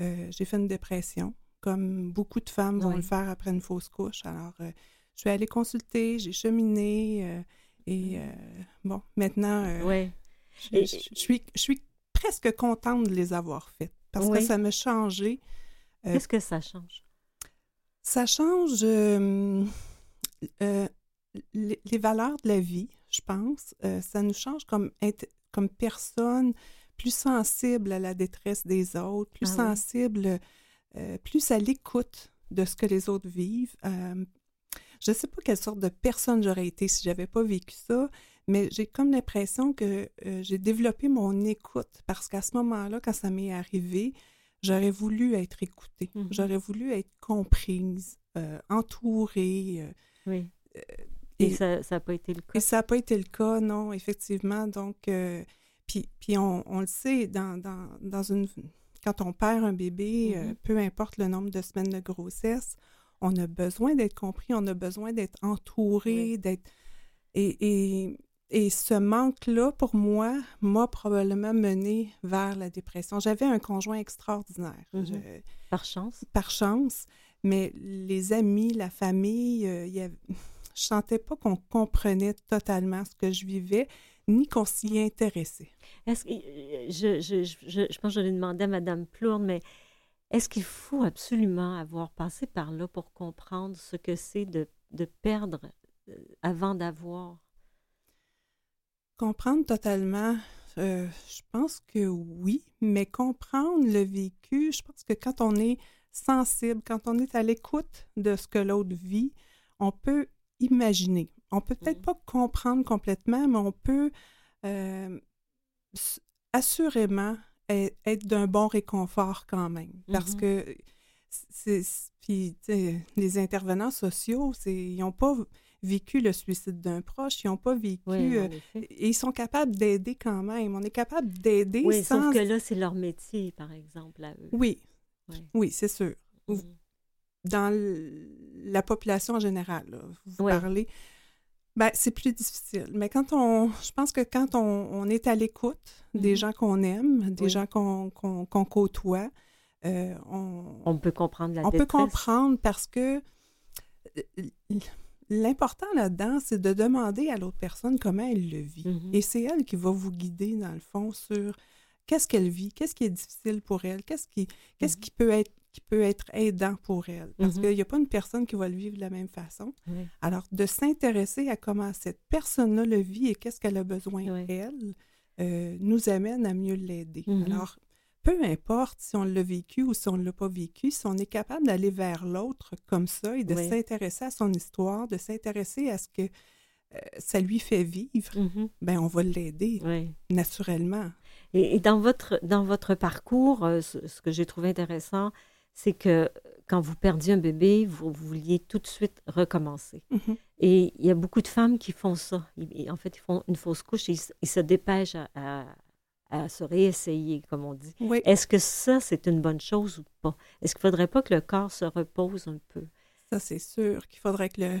euh, j'ai fait une dépression, comme beaucoup de femmes vont Oui. le faire après une fausse couche. Alors, euh, je suis allée consulter, j'ai cheminé euh, et euh, bon, maintenant, euh, Oui. je, Et- je- je suis, je suis presque contente de les avoir faites parce Oui. que ça m'a changé. Euh, Qu'est-ce que ça change? Ça change euh, euh, les, les valeurs de la vie, je pense. Euh, ça nous change comme, comme personne plus sensible à la détresse des autres, plus Ah oui. sensible, euh, plus à l'écoute de ce que les autres vivent. Je ne sais pas quelle sorte de personne j'aurais été si j'avais pas vécu ça, mais j'ai comme l'impression que j'ai développé mon écoute parce qu'à ce moment-là, quand ça m'est arrivé, j'aurais voulu être écoutée, Mhm. j'aurais voulu être comprise, euh, entourée. euh, Oui. Et, et, ça n'a pas été le cas? et ça n'a pas été le cas, non, effectivement. Donc, euh, puis, puis on, on le sait, dans, dans, dans une, quand on perd un bébé, euh, Mhm. peu importe le nombre de semaines de grossesse, on a besoin d'être compris, on a besoin d'être entouré, Oui. d'être... Et, et, et ce manque-là, pour moi, m'a probablement mené vers la dépression. J'avais un conjoint extraordinaire. Mhm. Je- Par chance? par chance, mais les amis, la famille, euh, il y avait- je sentais pas qu'on comprenait totalement ce que je vivais, ni qu'on s'y intéressait. Est-ce que, euh, je, je, je, je- je pense que je l'ai demandé à Mme Plourde, mais est-ce qu'il faut absolument avoir passé par là pour comprendre ce que c'est de, de perdre euh, avant d'avoir? Comprendre totalement, euh, je pense que oui, mais comprendre le vécu, je pense que quand on est sensible, quand on est à l'écoute de ce que l'autre vit, on peut imaginer. On peut peut-être Mhm. pas comprendre complètement, mais on peut euh, assurément être d'un bon réconfort quand même. Parce Mhm. que c'est, puis, les intervenants sociaux, c'est, ils n'ont pas vécu le suicide d'un proche, ils n'ont pas vécu... Oui, euh, et ils sont capables d'aider quand même. On est capable d'aider Oui, sans... sauf que là, c'est leur métier, par exemple, à eux. Oui, Oui. oui, c'est sûr. Mhm. Dans la population en général, là, vous parlez, ben, c'est plus difficile. Mais quand on... Je pense que quand on, on est à l'écoute des Mhm. gens qu'on aime, des Oui. gens qu'on côtoie, euh, on, On peut comprendre la on peut comprendre parce que euh, l'important là-dedans, c'est de demander à l'autre personne comment elle le vit. Mhm. Et c'est elle qui va vous guider, dans le fond, sur qu'est-ce qu'elle vit, qu'est-ce qui est difficile pour elle, qu'est-ce qui, qu'est-ce Mhm. qui peut être qui peut être aidant pour elle. Parce Mhm. qu'il n'y a pas une personne qui va le vivre de la même façon. Oui. Alors, de s'intéresser à comment cette personne-là le vit et qu'est-ce qu'elle a besoin, Oui. elle, euh, nous amène à mieux l'aider. Alors, peu importe si on l'a vécu ou si on ne l'a pas vécu, si on est capable d'aller vers l'autre comme ça et de Oui. s'intéresser à son histoire, de s'intéresser à ce que euh, ça lui fait vivre, Mhm. ben on va l'aider Oui. naturellement. Et, et dans, votre, dans votre parcours, euh, ce, ce que j'ai trouvé intéressant, c'est que quand vous perdiez un bébé, vous, vous vouliez tout de suite recommencer. Mhm. Et il y a beaucoup de femmes qui font ça. Ils- en fait, ils font une fausse couche et ils, se- ils se dépêchent à, à- à se réessayer, comme on dit. Oui, Est-ce que ça, c'est une bonne chose ou pas? Est-ce qu'il ne faudrait pas que le corps se repose un peu? ça c'est sûr qu'il faudrait que le,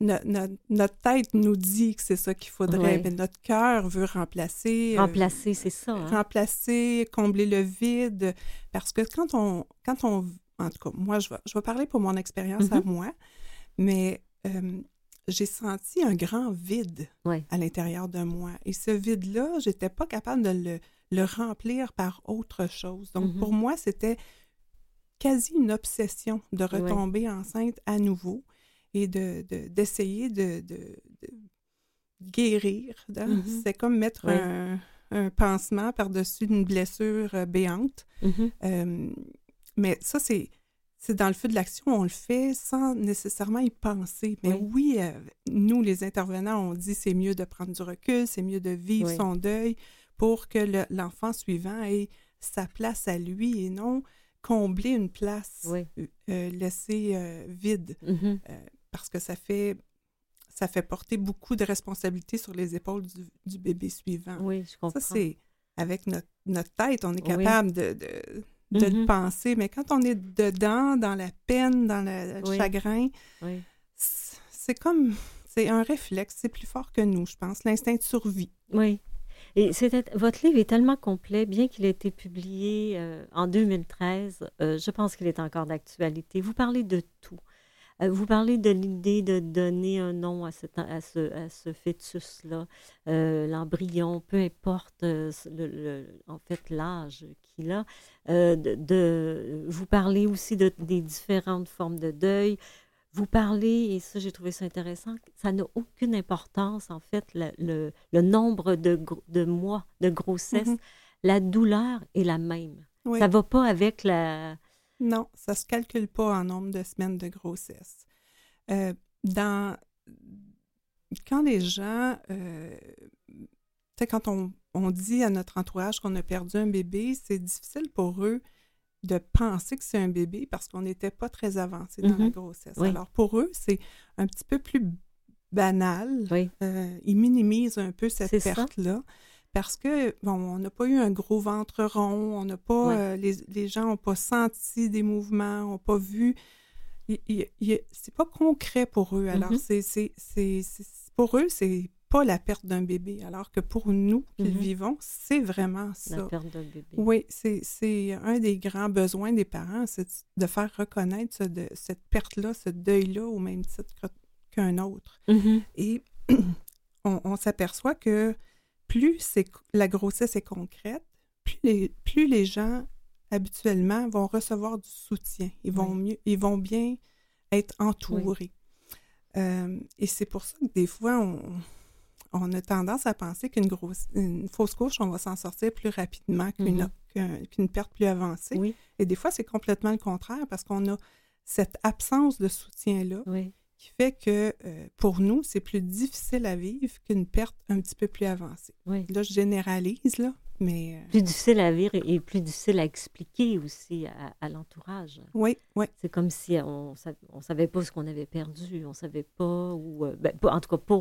no- no- notre tête nous dit que c'est ça qu'il faudrait, mais notre cœur veut remplacer. euh, Remplacer, c'est ça. hein? remplacer, combler le vide. Parce que quand on, quand on, en tout cas, moi, je vais, je vais parler pour mon expérience à Mhm. moi, mais euh, j'ai senti un grand vide Ouais. à l'intérieur de moi. Et ce vide-là, j'étais pas capable de le, le remplir par autre chose. Donc, Mhm. pour moi, c'était quasi une obsession de Ouais. retomber enceinte à nouveau et de, de- d'essayer de, de- de guérir. Mhm. C'est comme mettre Ouais. un, un pansement par-dessus une blessure euh, béante. Mhm. Euh, mais ça, c'est, c'est dans le feu de l'action, on le fait sans nécessairement y penser. Mais Oui. oui, euh, nous, les intervenants, on dit c'est mieux de prendre du recul, c'est mieux de vivre Oui. son deuil pour que le- l'enfant suivant ait sa place à lui et non combler une place Oui. euh, euh, laissée euh, vide Mhm. parce que ça fait ça fait porter beaucoup de responsabilités sur les épaules du, du bébé suivant. Oui, je comprends. Ça, c'est avec notre, notre tête, on est capable de, de, de le Mhm. penser, mais quand on est dedans, dans la peine, dans le Oui. chagrin, Oui. c'est comme, c'est un réflexe, c'est plus fort que nous, je pense, l'instinct de survie. Oui. Et votre livre est tellement complet, bien qu'il ait été publié euh, en 2013, euh, je pense qu'il est encore d'actualité. Vous parlez de tout. Euh, vous parlez de l'idée de donner un nom à, cet- à ce, à ce fœtus-là, euh, l'embryon, peu importe euh, le- le- en fait l'âge qu'il a. Euh, de, de- vous parlez aussi de, des différentes formes de deuil. Vous parlez, et ça j'ai trouvé ça intéressant, ça n'a aucune importance en fait, le, le- le nombre de, de mois de grossesse. Mhm. La douleur est la même. Oui. Ça va pas avec la... Non, ça se calcule pas en nombre de semaines de grossesse. Euh, dans quand les gens, euh, sais, quand on, on dit à notre entourage qu'on a perdu un bébé, c'est difficile pour eux de penser que c'est un bébé parce qu'on n'était pas très avancé dans la Mhm. grossesse. Oui. Alors pour eux, c'est un petit peu plus banal. Oui. Euh, ils minimisent un peu cette perte-là. Parce que, bon, on n'a pas eu un gros ventre rond, on n'a pas, euh, les, les gens n'ont pas senti des mouvements, n'ont pas vu. C'est pas concret pour eux. Alors, Mhm. c'est- pour eux, c'est pas la perte d'un bébé. Alors que pour nous qui le Mhm. vivons, c'est vraiment ça. La perte d'un bébé. Oui, c'est, un des grands besoins des parents, c'est de faire reconnaître ce- de- cette perte-là, ce deuil-là au même titre qu'un autre. Mhm. Et on, on s'aperçoit que plus la grossesse est concrète, plus les, plus les gens habituellement vont recevoir du soutien. Ils vont, mieux, ils vont bien être entourés. Euh, et c'est pour ça que des fois, on, on a tendance à penser qu'une grosse, une fausse couche, on va s'en sortir plus rapidement qu'une, Mhm. qu'un- qu'une perte plus avancée. Oui, Et des fois, c'est complètement le contraire parce qu'on a cette absence de soutien-là oui. qui fait que euh, pour nous, c'est plus difficile à vivre qu'une perte un petit peu plus avancée. oui. Là, je généralise, là, mais euh, Plus difficile à vivre et plus difficile à expliquer aussi à, à l'entourage. oui, oui. C'est comme si on on savait pas ce qu'on avait perdu, on savait pas ou euh, ben, en tout cas pas.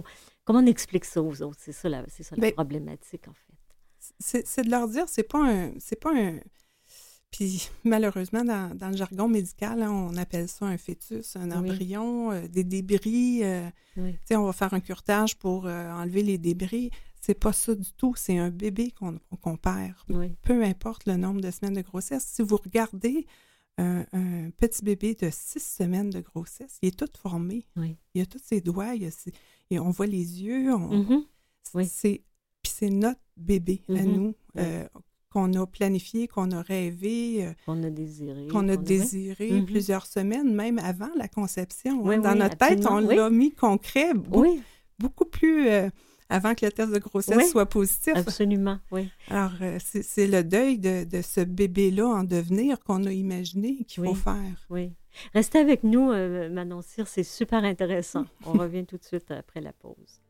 Comment on explique ça aux autres? C'est ça la c'est ça la Ben, problématique en fait. C'est de leur dire, c'est pas un. C'est pas un. Puis malheureusement, dans, dans le jargon médical, hein, on appelle ça un fœtus, un Oui. embryon, euh, des débris. euh, Oui. tu sais, on va faire un curetage pour euh, enlever les débris. C'est pas ça du tout. C'est un bébé qu'on qu'on perd. Oui. peu importe le nombre de semaines de grossesse. Si vous regardez un, un petit bébé de six semaines de grossesse, il est tout formé. Oui. Il a tous ses doigts, il a ses- et on voit les yeux. on- Mhm. oui. c'est, puis c'est notre bébé à Mhm. nous euh, qu'on a planifié, qu'on a rêvé, euh, Qu'on a désiré. qu'on a désiré Mhm. plusieurs semaines, même avant la conception. hein. Dans notre tête, on l'a mis concret, beaucoup plus euh, avant que le test de grossesse Oui. soit positif. Absolument, oui. Alors, euh, c'est le deuil de, de ce bébé-là en devenir qu'on a imaginé qu'il faut faire. Oui. Restez avec nous, euh, Manon Cyr, c'est super intéressant. On revient tout de suite après la pause.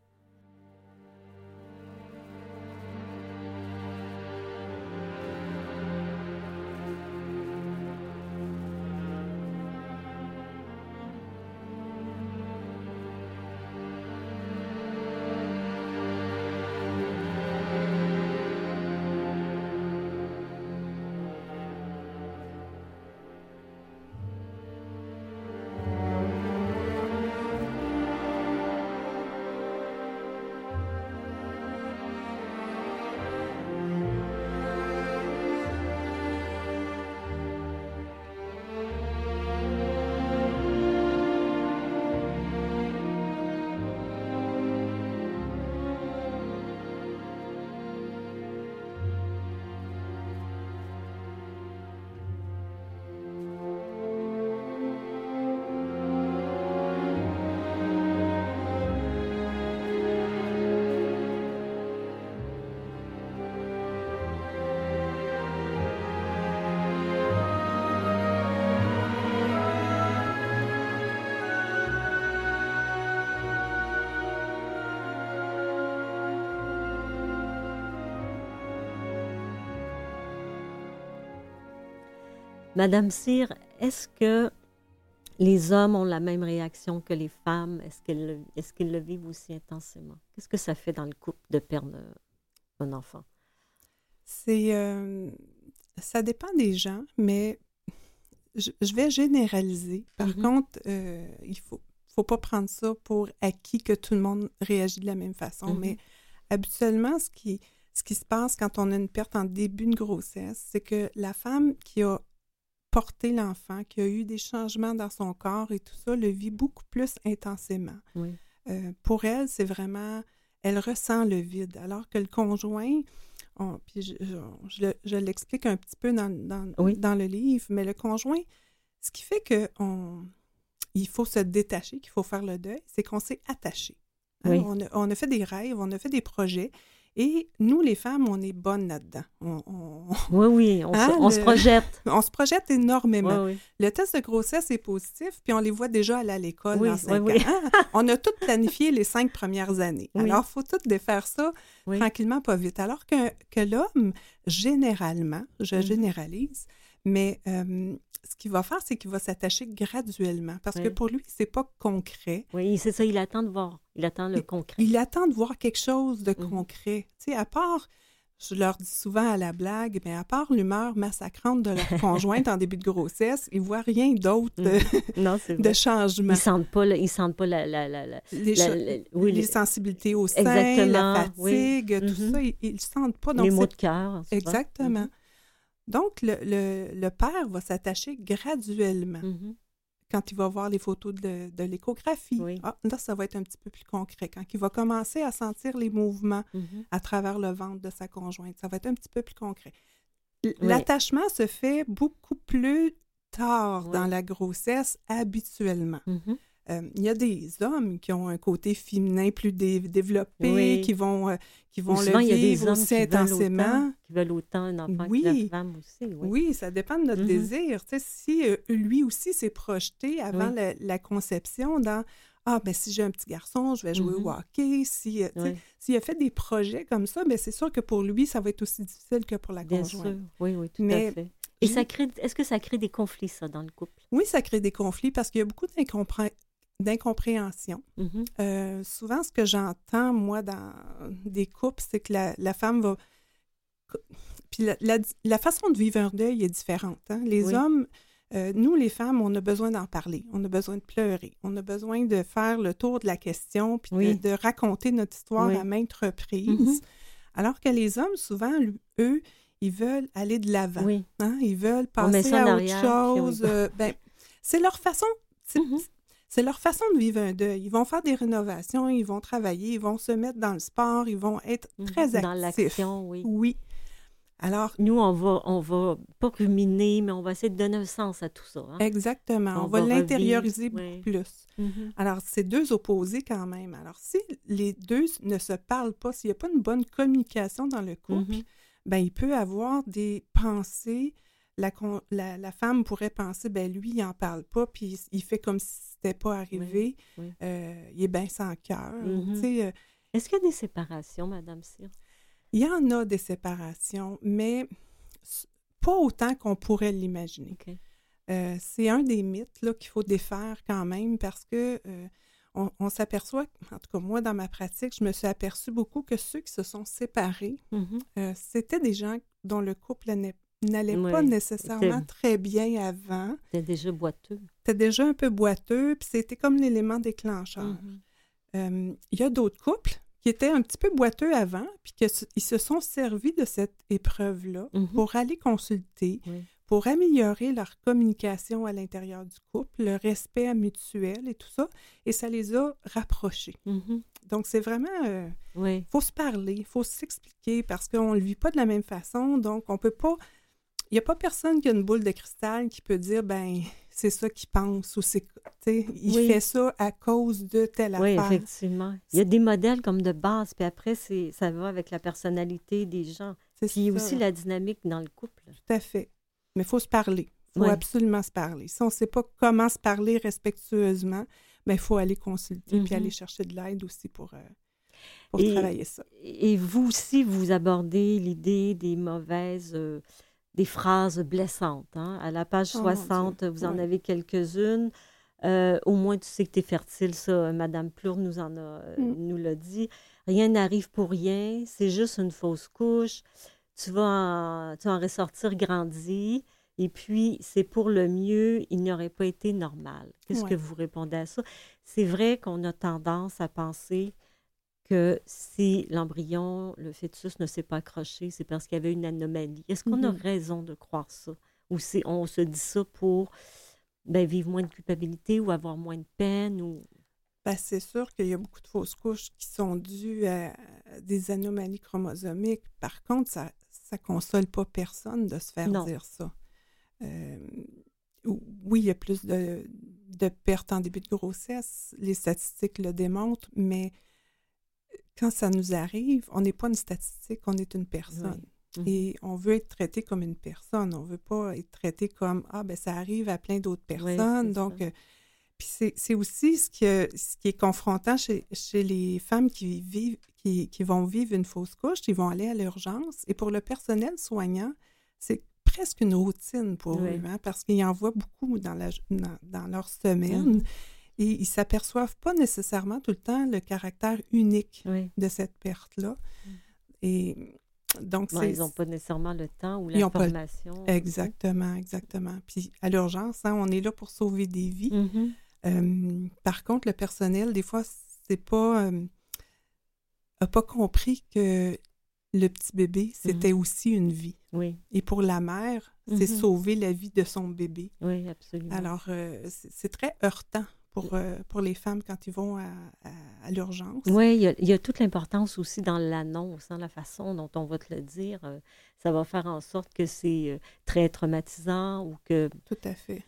Madame Cyr, est-ce que les hommes ont la même réaction que les femmes? Est-ce qu'ils le, vivent aussi intensément? Qu'est-ce que ça fait dans le couple de perdre un- un enfant? C'est. euh, ça dépend des gens, mais je, je vais généraliser. Par Mhm. contre, euh, il faut, faut pas prendre ça pour acquis que tout le monde réagit de la même façon. Mhm. Mais habituellement, ce qui, ce qui se passe quand on a une perte en début de grossesse, c'est que la femme qui a porté l'enfant, qui a eu des changements dans son corps et tout ça, le vit beaucoup plus intensément. Oui. Euh, pour elle, c'est vraiment, elle ressent le vide, alors que le conjoint, on- puis je, je- je le- je l'explique un petit peu dans, dans, Oui. dans le livre, mais le conjoint, ce qui fait que on, il faut se détacher, qu'il faut faire le deuil, c'est qu'on s'est attaché. Hein, Oui. On, a, on a fait des rêves, on a fait des projets, et nous, les femmes, on est bonnes là-dedans. On, on- Oui, oui, on, se, le- projette. on se projette énormément. Oui, oui. Le test de grossesse est positif, puis on les voit déjà aller à l'école Oui, dans cinq ans. Ah, on a tout planifié les cinq premières années. Alors, il faut tout défaire ça tranquillement, pas vite. Alors que, que l'homme, généralement, je Mhm. généralise, mais euh, ce qu'il va faire, c'est qu'il va s'attacher graduellement, parce que pour lui, c'est pas concret. Oui, c'est ça, il attend de voir. Il attend le concret. Il attend de voir quelque chose de Mhm. concret. Tu sais, à part, je leur dis souvent à la blague, mais à part l'humeur massacrante de leur conjointe en début de grossesse, ils voient rien d'autre Mhm. de- changement. Ils sentent pas, le- ils sentent pas la, la, la, la- Les, oui, les sensibilités au sein, Exactement, la oui. fatigue, tout Mhm. ça, ils ne sentent pas. Donc les mots de cœur. Exactement. Donc, le, le- le père va s'attacher graduellement Mhm. Mhm. quand il va voir les photos de, de l'échographie. Oui. Ah, là, ça va être un petit peu plus concret. Quand il va commencer à sentir les mouvements Mhm. à travers le ventre de sa conjointe, ça va être un petit peu plus concret. Oui. L'attachement se fait beaucoup plus tard Oui. dans la grossesse habituellement. Mhm. Euh, il y a des hommes qui ont un côté féminin plus dé- développé, Oui. qui vont, euh, qui vont Ou le souvent, il y a des vivre hommes aussi qui veulent, intensément. autant, qui veulent autant un enfant que Oui. la femme aussi. Oui. Oui, ça dépend de notre Mhm. désir. Tu sais, si euh, lui aussi s'est projeté avant la, la conception dans Ah, ben si j'ai un petit garçon, je vais jouer Mhm. au hockey. Si, euh, tu sais, S'il a fait des projets comme ça, ben c'est sûr que pour lui, ça va être aussi difficile que pour la bien conjointe. sûr. Oui, oui, tout Mais à fait. Et ça crée, est-ce que ça crée des conflits, ça, dans le couple? Oui, ça crée des conflits parce qu'il y a beaucoup d'incompré- d'incompréhension. Mhm. Euh, souvent, ce que j'entends, moi, dans des couples, c'est que la, la femme va... Puis la, la- la façon de vivre un deuil est différente. hein. Les Oui. hommes, euh, nous, les femmes, on a besoin d'en parler. On a besoin de pleurer. On a besoin de faire le tour de la question, puis de- Oui. de, raconter notre histoire Oui. à maintes reprises. Mhm. Alors que les hommes, souvent, eux, ils veulent aller de l'avant. Oui. hein. Ils veulent passer à autre chose. euh, ben, c'est leur façon. Mhm. C'est leur façon de vivre un deuil. Ils vont faire des rénovations, ils vont travailler, ils vont se mettre dans le sport, ils vont être très Mhm. Dans actifs. l'action, oui. Oui. Alors, Nous, on va, on va pas ruminer, mais on va essayer de donner un sens à tout ça. hein. exactement, on, On va, va l'intérioriser beaucoup plus. Mhm. Alors, c'est deux opposés quand même. Alors, si les deux ne se parlent pas, s'il n'y a pas une bonne communication dans le couple, Mhm. ben, il peut avoir des pensées. La, con- la, la femme pourrait penser, ben lui, il n'en parle pas, puis il, fait comme si c'était pas arrivé. oui. Euh, il est bien sans cœur. Mhm. Sais, euh, Est-ce qu'il y a des séparations, Madame Cyr? il y en a des séparations, mais pas autant qu'on pourrait l'imaginer. Euh, c'est un des mythes qu'il faut défaire quand même parce que on, on s'aperçoit, en tout cas moi dans ma pratique, je me suis aperçue beaucoup que ceux qui se sont séparés, Mhm. euh, c'était des gens dont le couple n'est- n'allait Oui, pas nécessairement très bien avant. C'était déjà boiteux. C'était déjà un peu boiteux, puis c'était comme l'élément déclencheur. Mhm. Euh, il y a d'autres couples qui étaient un petit peu boiteux avant, puis qu'ils se sont servis de cette épreuve-là Mhm. pour aller consulter, Oui. pour améliorer leur communication à l'intérieur du couple, le respect mutuel et tout ça, et ça les a rapprochés. Mhm. Donc, c'est vraiment... Il Oui. faut se parler, il faut s'expliquer, parce qu'on ne le vit pas de la même façon, donc on peut pas... Il n'y a pas personne qui a une boule de cristal qui peut dire, ben c'est ça qu'il pense, ou c'est... Il Oui. fait ça à cause de telle Oui, affaire. effectivement. Il y a des modèles comme de base, puis après, c'est, ça va avec la personnalité des gens. C'est Puis ça. aussi la dynamique dans le couple. Tout à fait. Mais il faut se parler. Il faut absolument se parler. Si on ne sait pas comment se parler respectueusement, ben, il faut aller consulter puis Mhm. aller chercher de l'aide aussi pour, euh, pour Et- travailler ça. Et vous aussi, vous abordez l'idée des mauvaises, euh, des phrases blessantes. hein. À la page Oh, mon 60, Dieu. vous en Ouais. avez quelques-unes. Euh, au moins, tu sais que tu es fertile, ça. euh, Madame Plourde nous en a, euh, Mm. nous l'a dit. Rien n'arrive pour rien. C'est juste une fausse couche. Tu vas en, tu vas en ressortir grandi. Et puis, c'est pour le mieux. Il n'aurait pas été normal. Qu'est-ce Ouais. que vous répondez à ça? C'est vrai qu'on a tendance à penser que si l'embryon, le fœtus ne s'est pas accroché, c'est parce qu'il y avait une anomalie. Est-ce qu'on a Mhm. raison de croire ça? Ou c'est, on se dit ça pour ben, vivre moins de culpabilité ou avoir moins de peine? Ou... Ben, c'est sûr qu'il y a beaucoup de fausses couches qui sont dues à des anomalies chromosomiques. Par contre, ça ne console pas personne de se faire Non. dire ça. Euh, oui, il y a plus de, de pertes en début de grossesse, les statistiques le démontrent, mais quand ça nous arrive, on n'est pas une statistique, on est une personne. Mhm. Et on veut être traité comme une personne. On ne veut pas être traité comme Ah, ben ça arrive à plein d'autres personnes. Donc, euh, puis c'est aussi ce, que, ce qui est confrontant chez, chez les femmes qui, vivent, qui, qui vont vivre une fausse couche, ils vont aller à l'urgence. Et pour le personnel soignant, c'est presque une routine pour Oui. eux, hein, parce qu'ils en voient beaucoup dans, la, dans, dans leur semaine. Mhm. Et ils s'aperçoivent pas nécessairement tout le temps le caractère unique Oui. de cette perte-là. Et donc, ils n'ont pas nécessairement le temps ou ont pas l'information. Exactement, exactement. Puis à l'urgence, hein, on est là pour sauver des vies. Mhm. Euh, par contre, le personnel, des fois, c'est pas euh, a pas compris que le petit bébé, c'était aussi une vie. Oui, Et pour la mère, c'est Mhm. sauver la vie de son bébé. oui, absolument. Alors, euh, c'est très heurtant pour, euh, pour les femmes quand ils vont à, à- à l'urgence. Oui, il y, a- il y a toute l'importance aussi dans l'annonce, hein, la façon dont on va te le dire. euh, ça va faire en sorte que c'est euh, très traumatisant ou que, Tout à fait.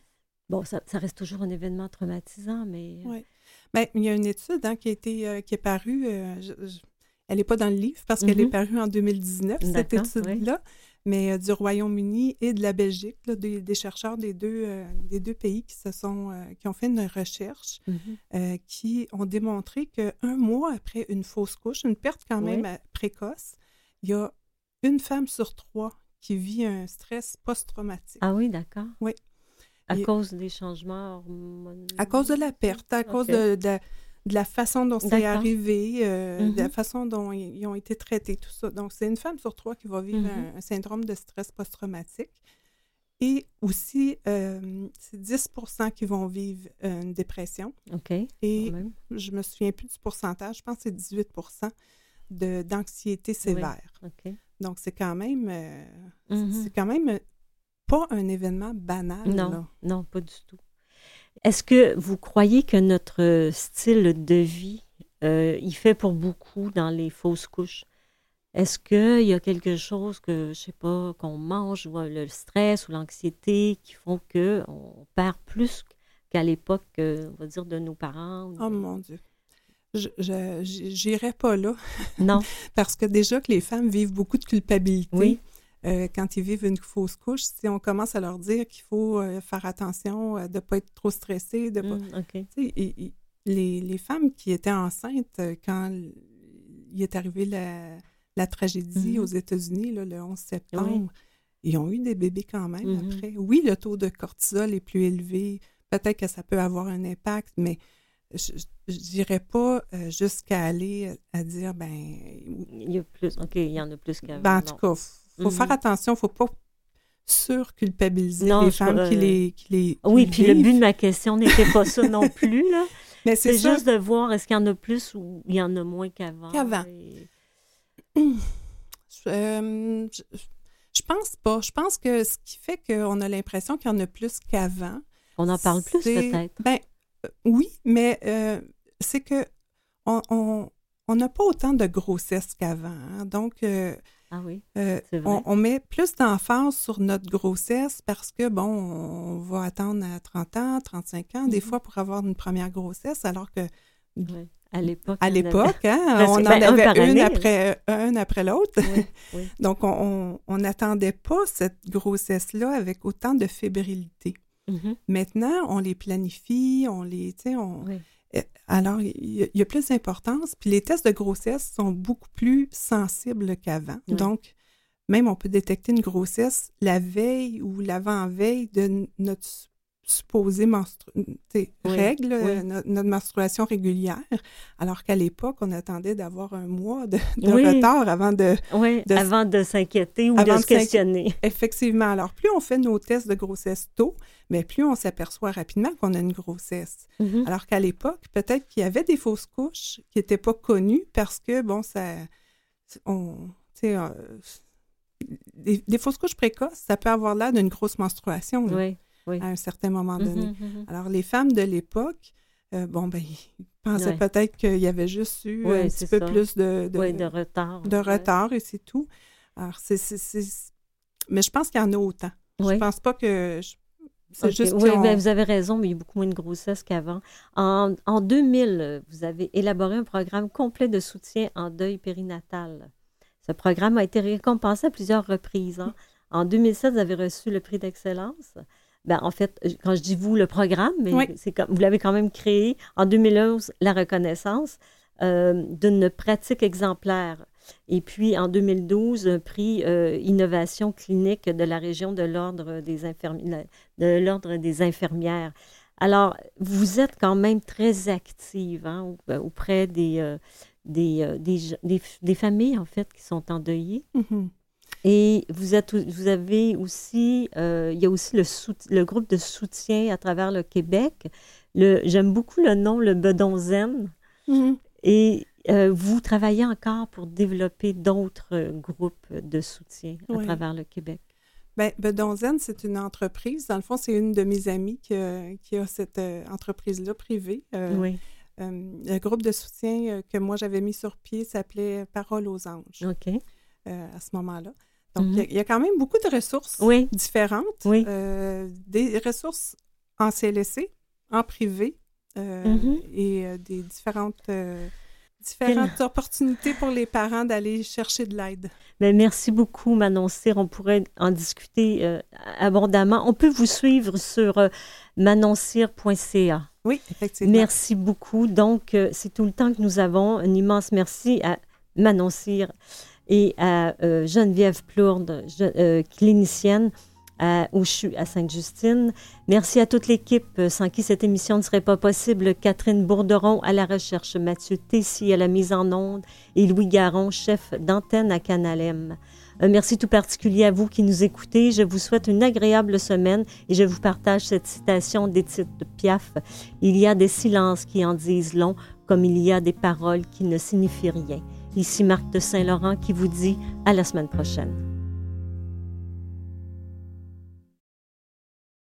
bon, ça, ça reste toujours un événement traumatisant, mais... Ouais. Ben, il y a une étude hein, qui, a été, qui est parue, je- je- elle n'est pas dans le livre parce qu'elle Mhm. est parue en 2019, cette étude-là, mais euh, du Royaume-Uni et de la Belgique, là, des, des chercheurs des deux, euh, des deux pays qui, se sont, euh, qui ont fait une recherche Mhm. euh, qui ont démontré qu'un mois après une fausse couche, une perte quand même Oui. précoce, il y a une femme sur trois qui vit un stress post-traumatique. Ah oui, d'accord. Oui. À Et- cause des changements hormonaux. À cause de la perte, à cause de, de- de la façon dont c'est arrivé, euh, de la Mhm. façon dont ils, ont été traités, tout ça. Donc, c'est une femme sur trois qui va vivre Mhm. un, un syndrome de stress post-traumatique. Et aussi, euh, c'est 10 qui vont vivre euh, une dépression. OK, Et je me souviens plus du pourcentage, je pense que c'est 18 de- d'anxiété sévère. OK. Donc, c'est quand même, euh, c'est- Mhm. c'est quand même pas un événement banal. Non, là. non, pas du tout. Est-ce que vous croyez que notre style de vie, euh, il fait pour beaucoup dans les fausses couches? Est-ce qu'il y a quelque chose que, je sais pas, qu'on mange ou euh, le stress ou l'anxiété qui font que on perd plus qu'à l'époque, euh, on va dire, de nos parents? ou- Oh mon Dieu. Je j'irais pas là Non, parce que déjà que les femmes vivent beaucoup de culpabilité. Oui. Euh, quand ils vivent une fausse couche, si on commence à leur dire qu'il faut euh, faire attention euh, de ne pas être trop stressé, de pas... Mm, et- et les, les femmes qui étaient enceintes quand il est arrivé la, la tragédie Mhm. aux États-Unis, le 11 septembre, ils ont eu des bébés quand même Mhm. après. Oui, le taux de cortisol est plus élevé. Peut-être que ça peut avoir un impact, mais je ne dirais pas jusqu'à aller à dire, ben, Il y a plus, OK, il y en a plus qu'avant. ben, en non. tout cas, il faut Mhm. faire attention, il ne faut pas surculpabiliser les femmes qui les, qui les Oui, puis le but de ma question n'était pas ça non plus, là. Mais C'est juste de voir est-ce qu'il y en a plus ou il y en a moins qu'avant. Qu'avant. Et- Euh, je, je pense pas. Je pense que ce qui fait qu'on a l'impression qu'il y en a plus qu'avant. On en parle plus, peut-être. Ben, euh, oui, mais euh, c'est que on on- on n'a pas autant de grossesse qu'avant. hein. Donc, euh, Ah oui, euh, vrai. on, on met plus d'emphase sur notre grossesse parce que, bon, on va attendre à 30 ans, 35 ans, des Mhm. fois pour avoir une première grossesse, alors que Oui. À l'époque. à y en avait- hein, Parce on que, en ben, un avait une année. après, un après l'autre. Oui. Donc, on- on n'attendait pas cette grossesse-là avec autant de fébrilité. Mhm. Maintenant, on les planifie, on les, on... Oui. Alors, il y, a- il y a plus d'importance. Puis les tests de grossesse sont beaucoup plus sensibles qu'avant. Oui. Donc, même on peut détecter une grossesse la veille ou l'avant-veille de notre supposée Oui, règle, oui. euh, no- notre menstruation régulière. Alors qu'à l'époque, on attendait d'avoir un mois de, de Oui. retard avant de, avant de s'inquiéter ou de se questionner. Effectivement. Alors, plus on fait nos tests de grossesse tôt, mais plus on s'aperçoit rapidement qu'on a une grossesse. Mhm. Alors qu'à l'époque, peut-être qu'il y avait des fausses couches qui n'étaient pas connues parce que, bon, ça. On, tu sais, euh, des, des fausses couches précoces, ça peut avoir l'air d'une grosse menstruation là, Oui, oui. à un certain moment donné. Mhm, mhm. Alors, les femmes de l'époque, euh, bon, ben, ils pensaient Ouais. peut-être qu'il y avait juste eu un petit peu ça. plus de, de, Oui, de retard. de ouais. retard et c'est tout. Alors, c'est. Mais je pense qu'il y en a autant. Je pense pas que. je- C'est Ok, juste Oui, ben, vous avez raison, mais il y a beaucoup moins de grossesse qu'avant. En, en 2000, euh, vous avez élaboré un programme complet de soutien en deuil périnatal. Ce programme a été récompensé à plusieurs reprises. hein. En 2007, vous avez reçu le prix d'excellence. Ben, en fait, quand je dis vous, le programme, mais Oui. c'est comme, vous l'avez quand même créé. En 2011, la reconnaissance euh, d'une pratique exemplaire. Et puis, en 2012, un prix euh, innovation clinique de la région de l'Ordre des, infirmi- de l'ordre des infirmières. Alors, vous êtes quand même très active hein, euh, auprès des, euh, des, des, familles, en fait, qui sont endeuillées. Mhm. Et vous, êtes, au- vous avez aussi, euh, il y a aussi le, groupe de soutien à travers le Québec. Le, j'aime beaucoup le nom, le Bedon Zen. Mhm. Et euh, vous travaillez encore pour développer d'autres euh, groupes de soutien à Oui. travers le Québec. Ben, Bedonzen, c'est une entreprise. Dans le fond, c'est une de mes amies qui, a- qui a cette euh, entreprise-là privée. Euh, oui, euh, le groupe de soutien euh, que moi j'avais mis sur pied s'appelait Parole aux anges OK. euh, à ce moment-là. Donc, Mhm. il y a- il y, a quand même beaucoup de ressources Oui. différentes. Oui. Euh, des ressources en CLSC, en privé, euh, Mhm. et euh, des différentes, différentes opportunités pour les parents d'aller chercher de l'aide. Ben, merci beaucoup, Manon Cyr. On pourrait en discuter euh, abondamment. On peut vous suivre sur euh, manoncyr.ca. Oui, effectivement. Merci beaucoup. Donc, euh, c'est tout le temps que nous avons. Un immense merci à Manon Cyr et à euh, Geneviève Plourde, euh, clinicienne à, au CHU à Sainte-Justine. Merci à toute l'équipe euh, sans qui cette émission ne serait pas possible. Catherine Bourderon à la recherche, Mathieu Tessy à la mise en onde et Louis Garon, chef d'antenne à Canalem. Un merci tout particulier à vous qui nous écoutez. Je vous souhaite une agréable semaine et je vous partage cette citation d'Édith Piaf. Il y a des silences qui en disent long, comme il y a des paroles qui ne signifient rien. Ici Marc de Saint-Laurent qui vous dit à la semaine prochaine.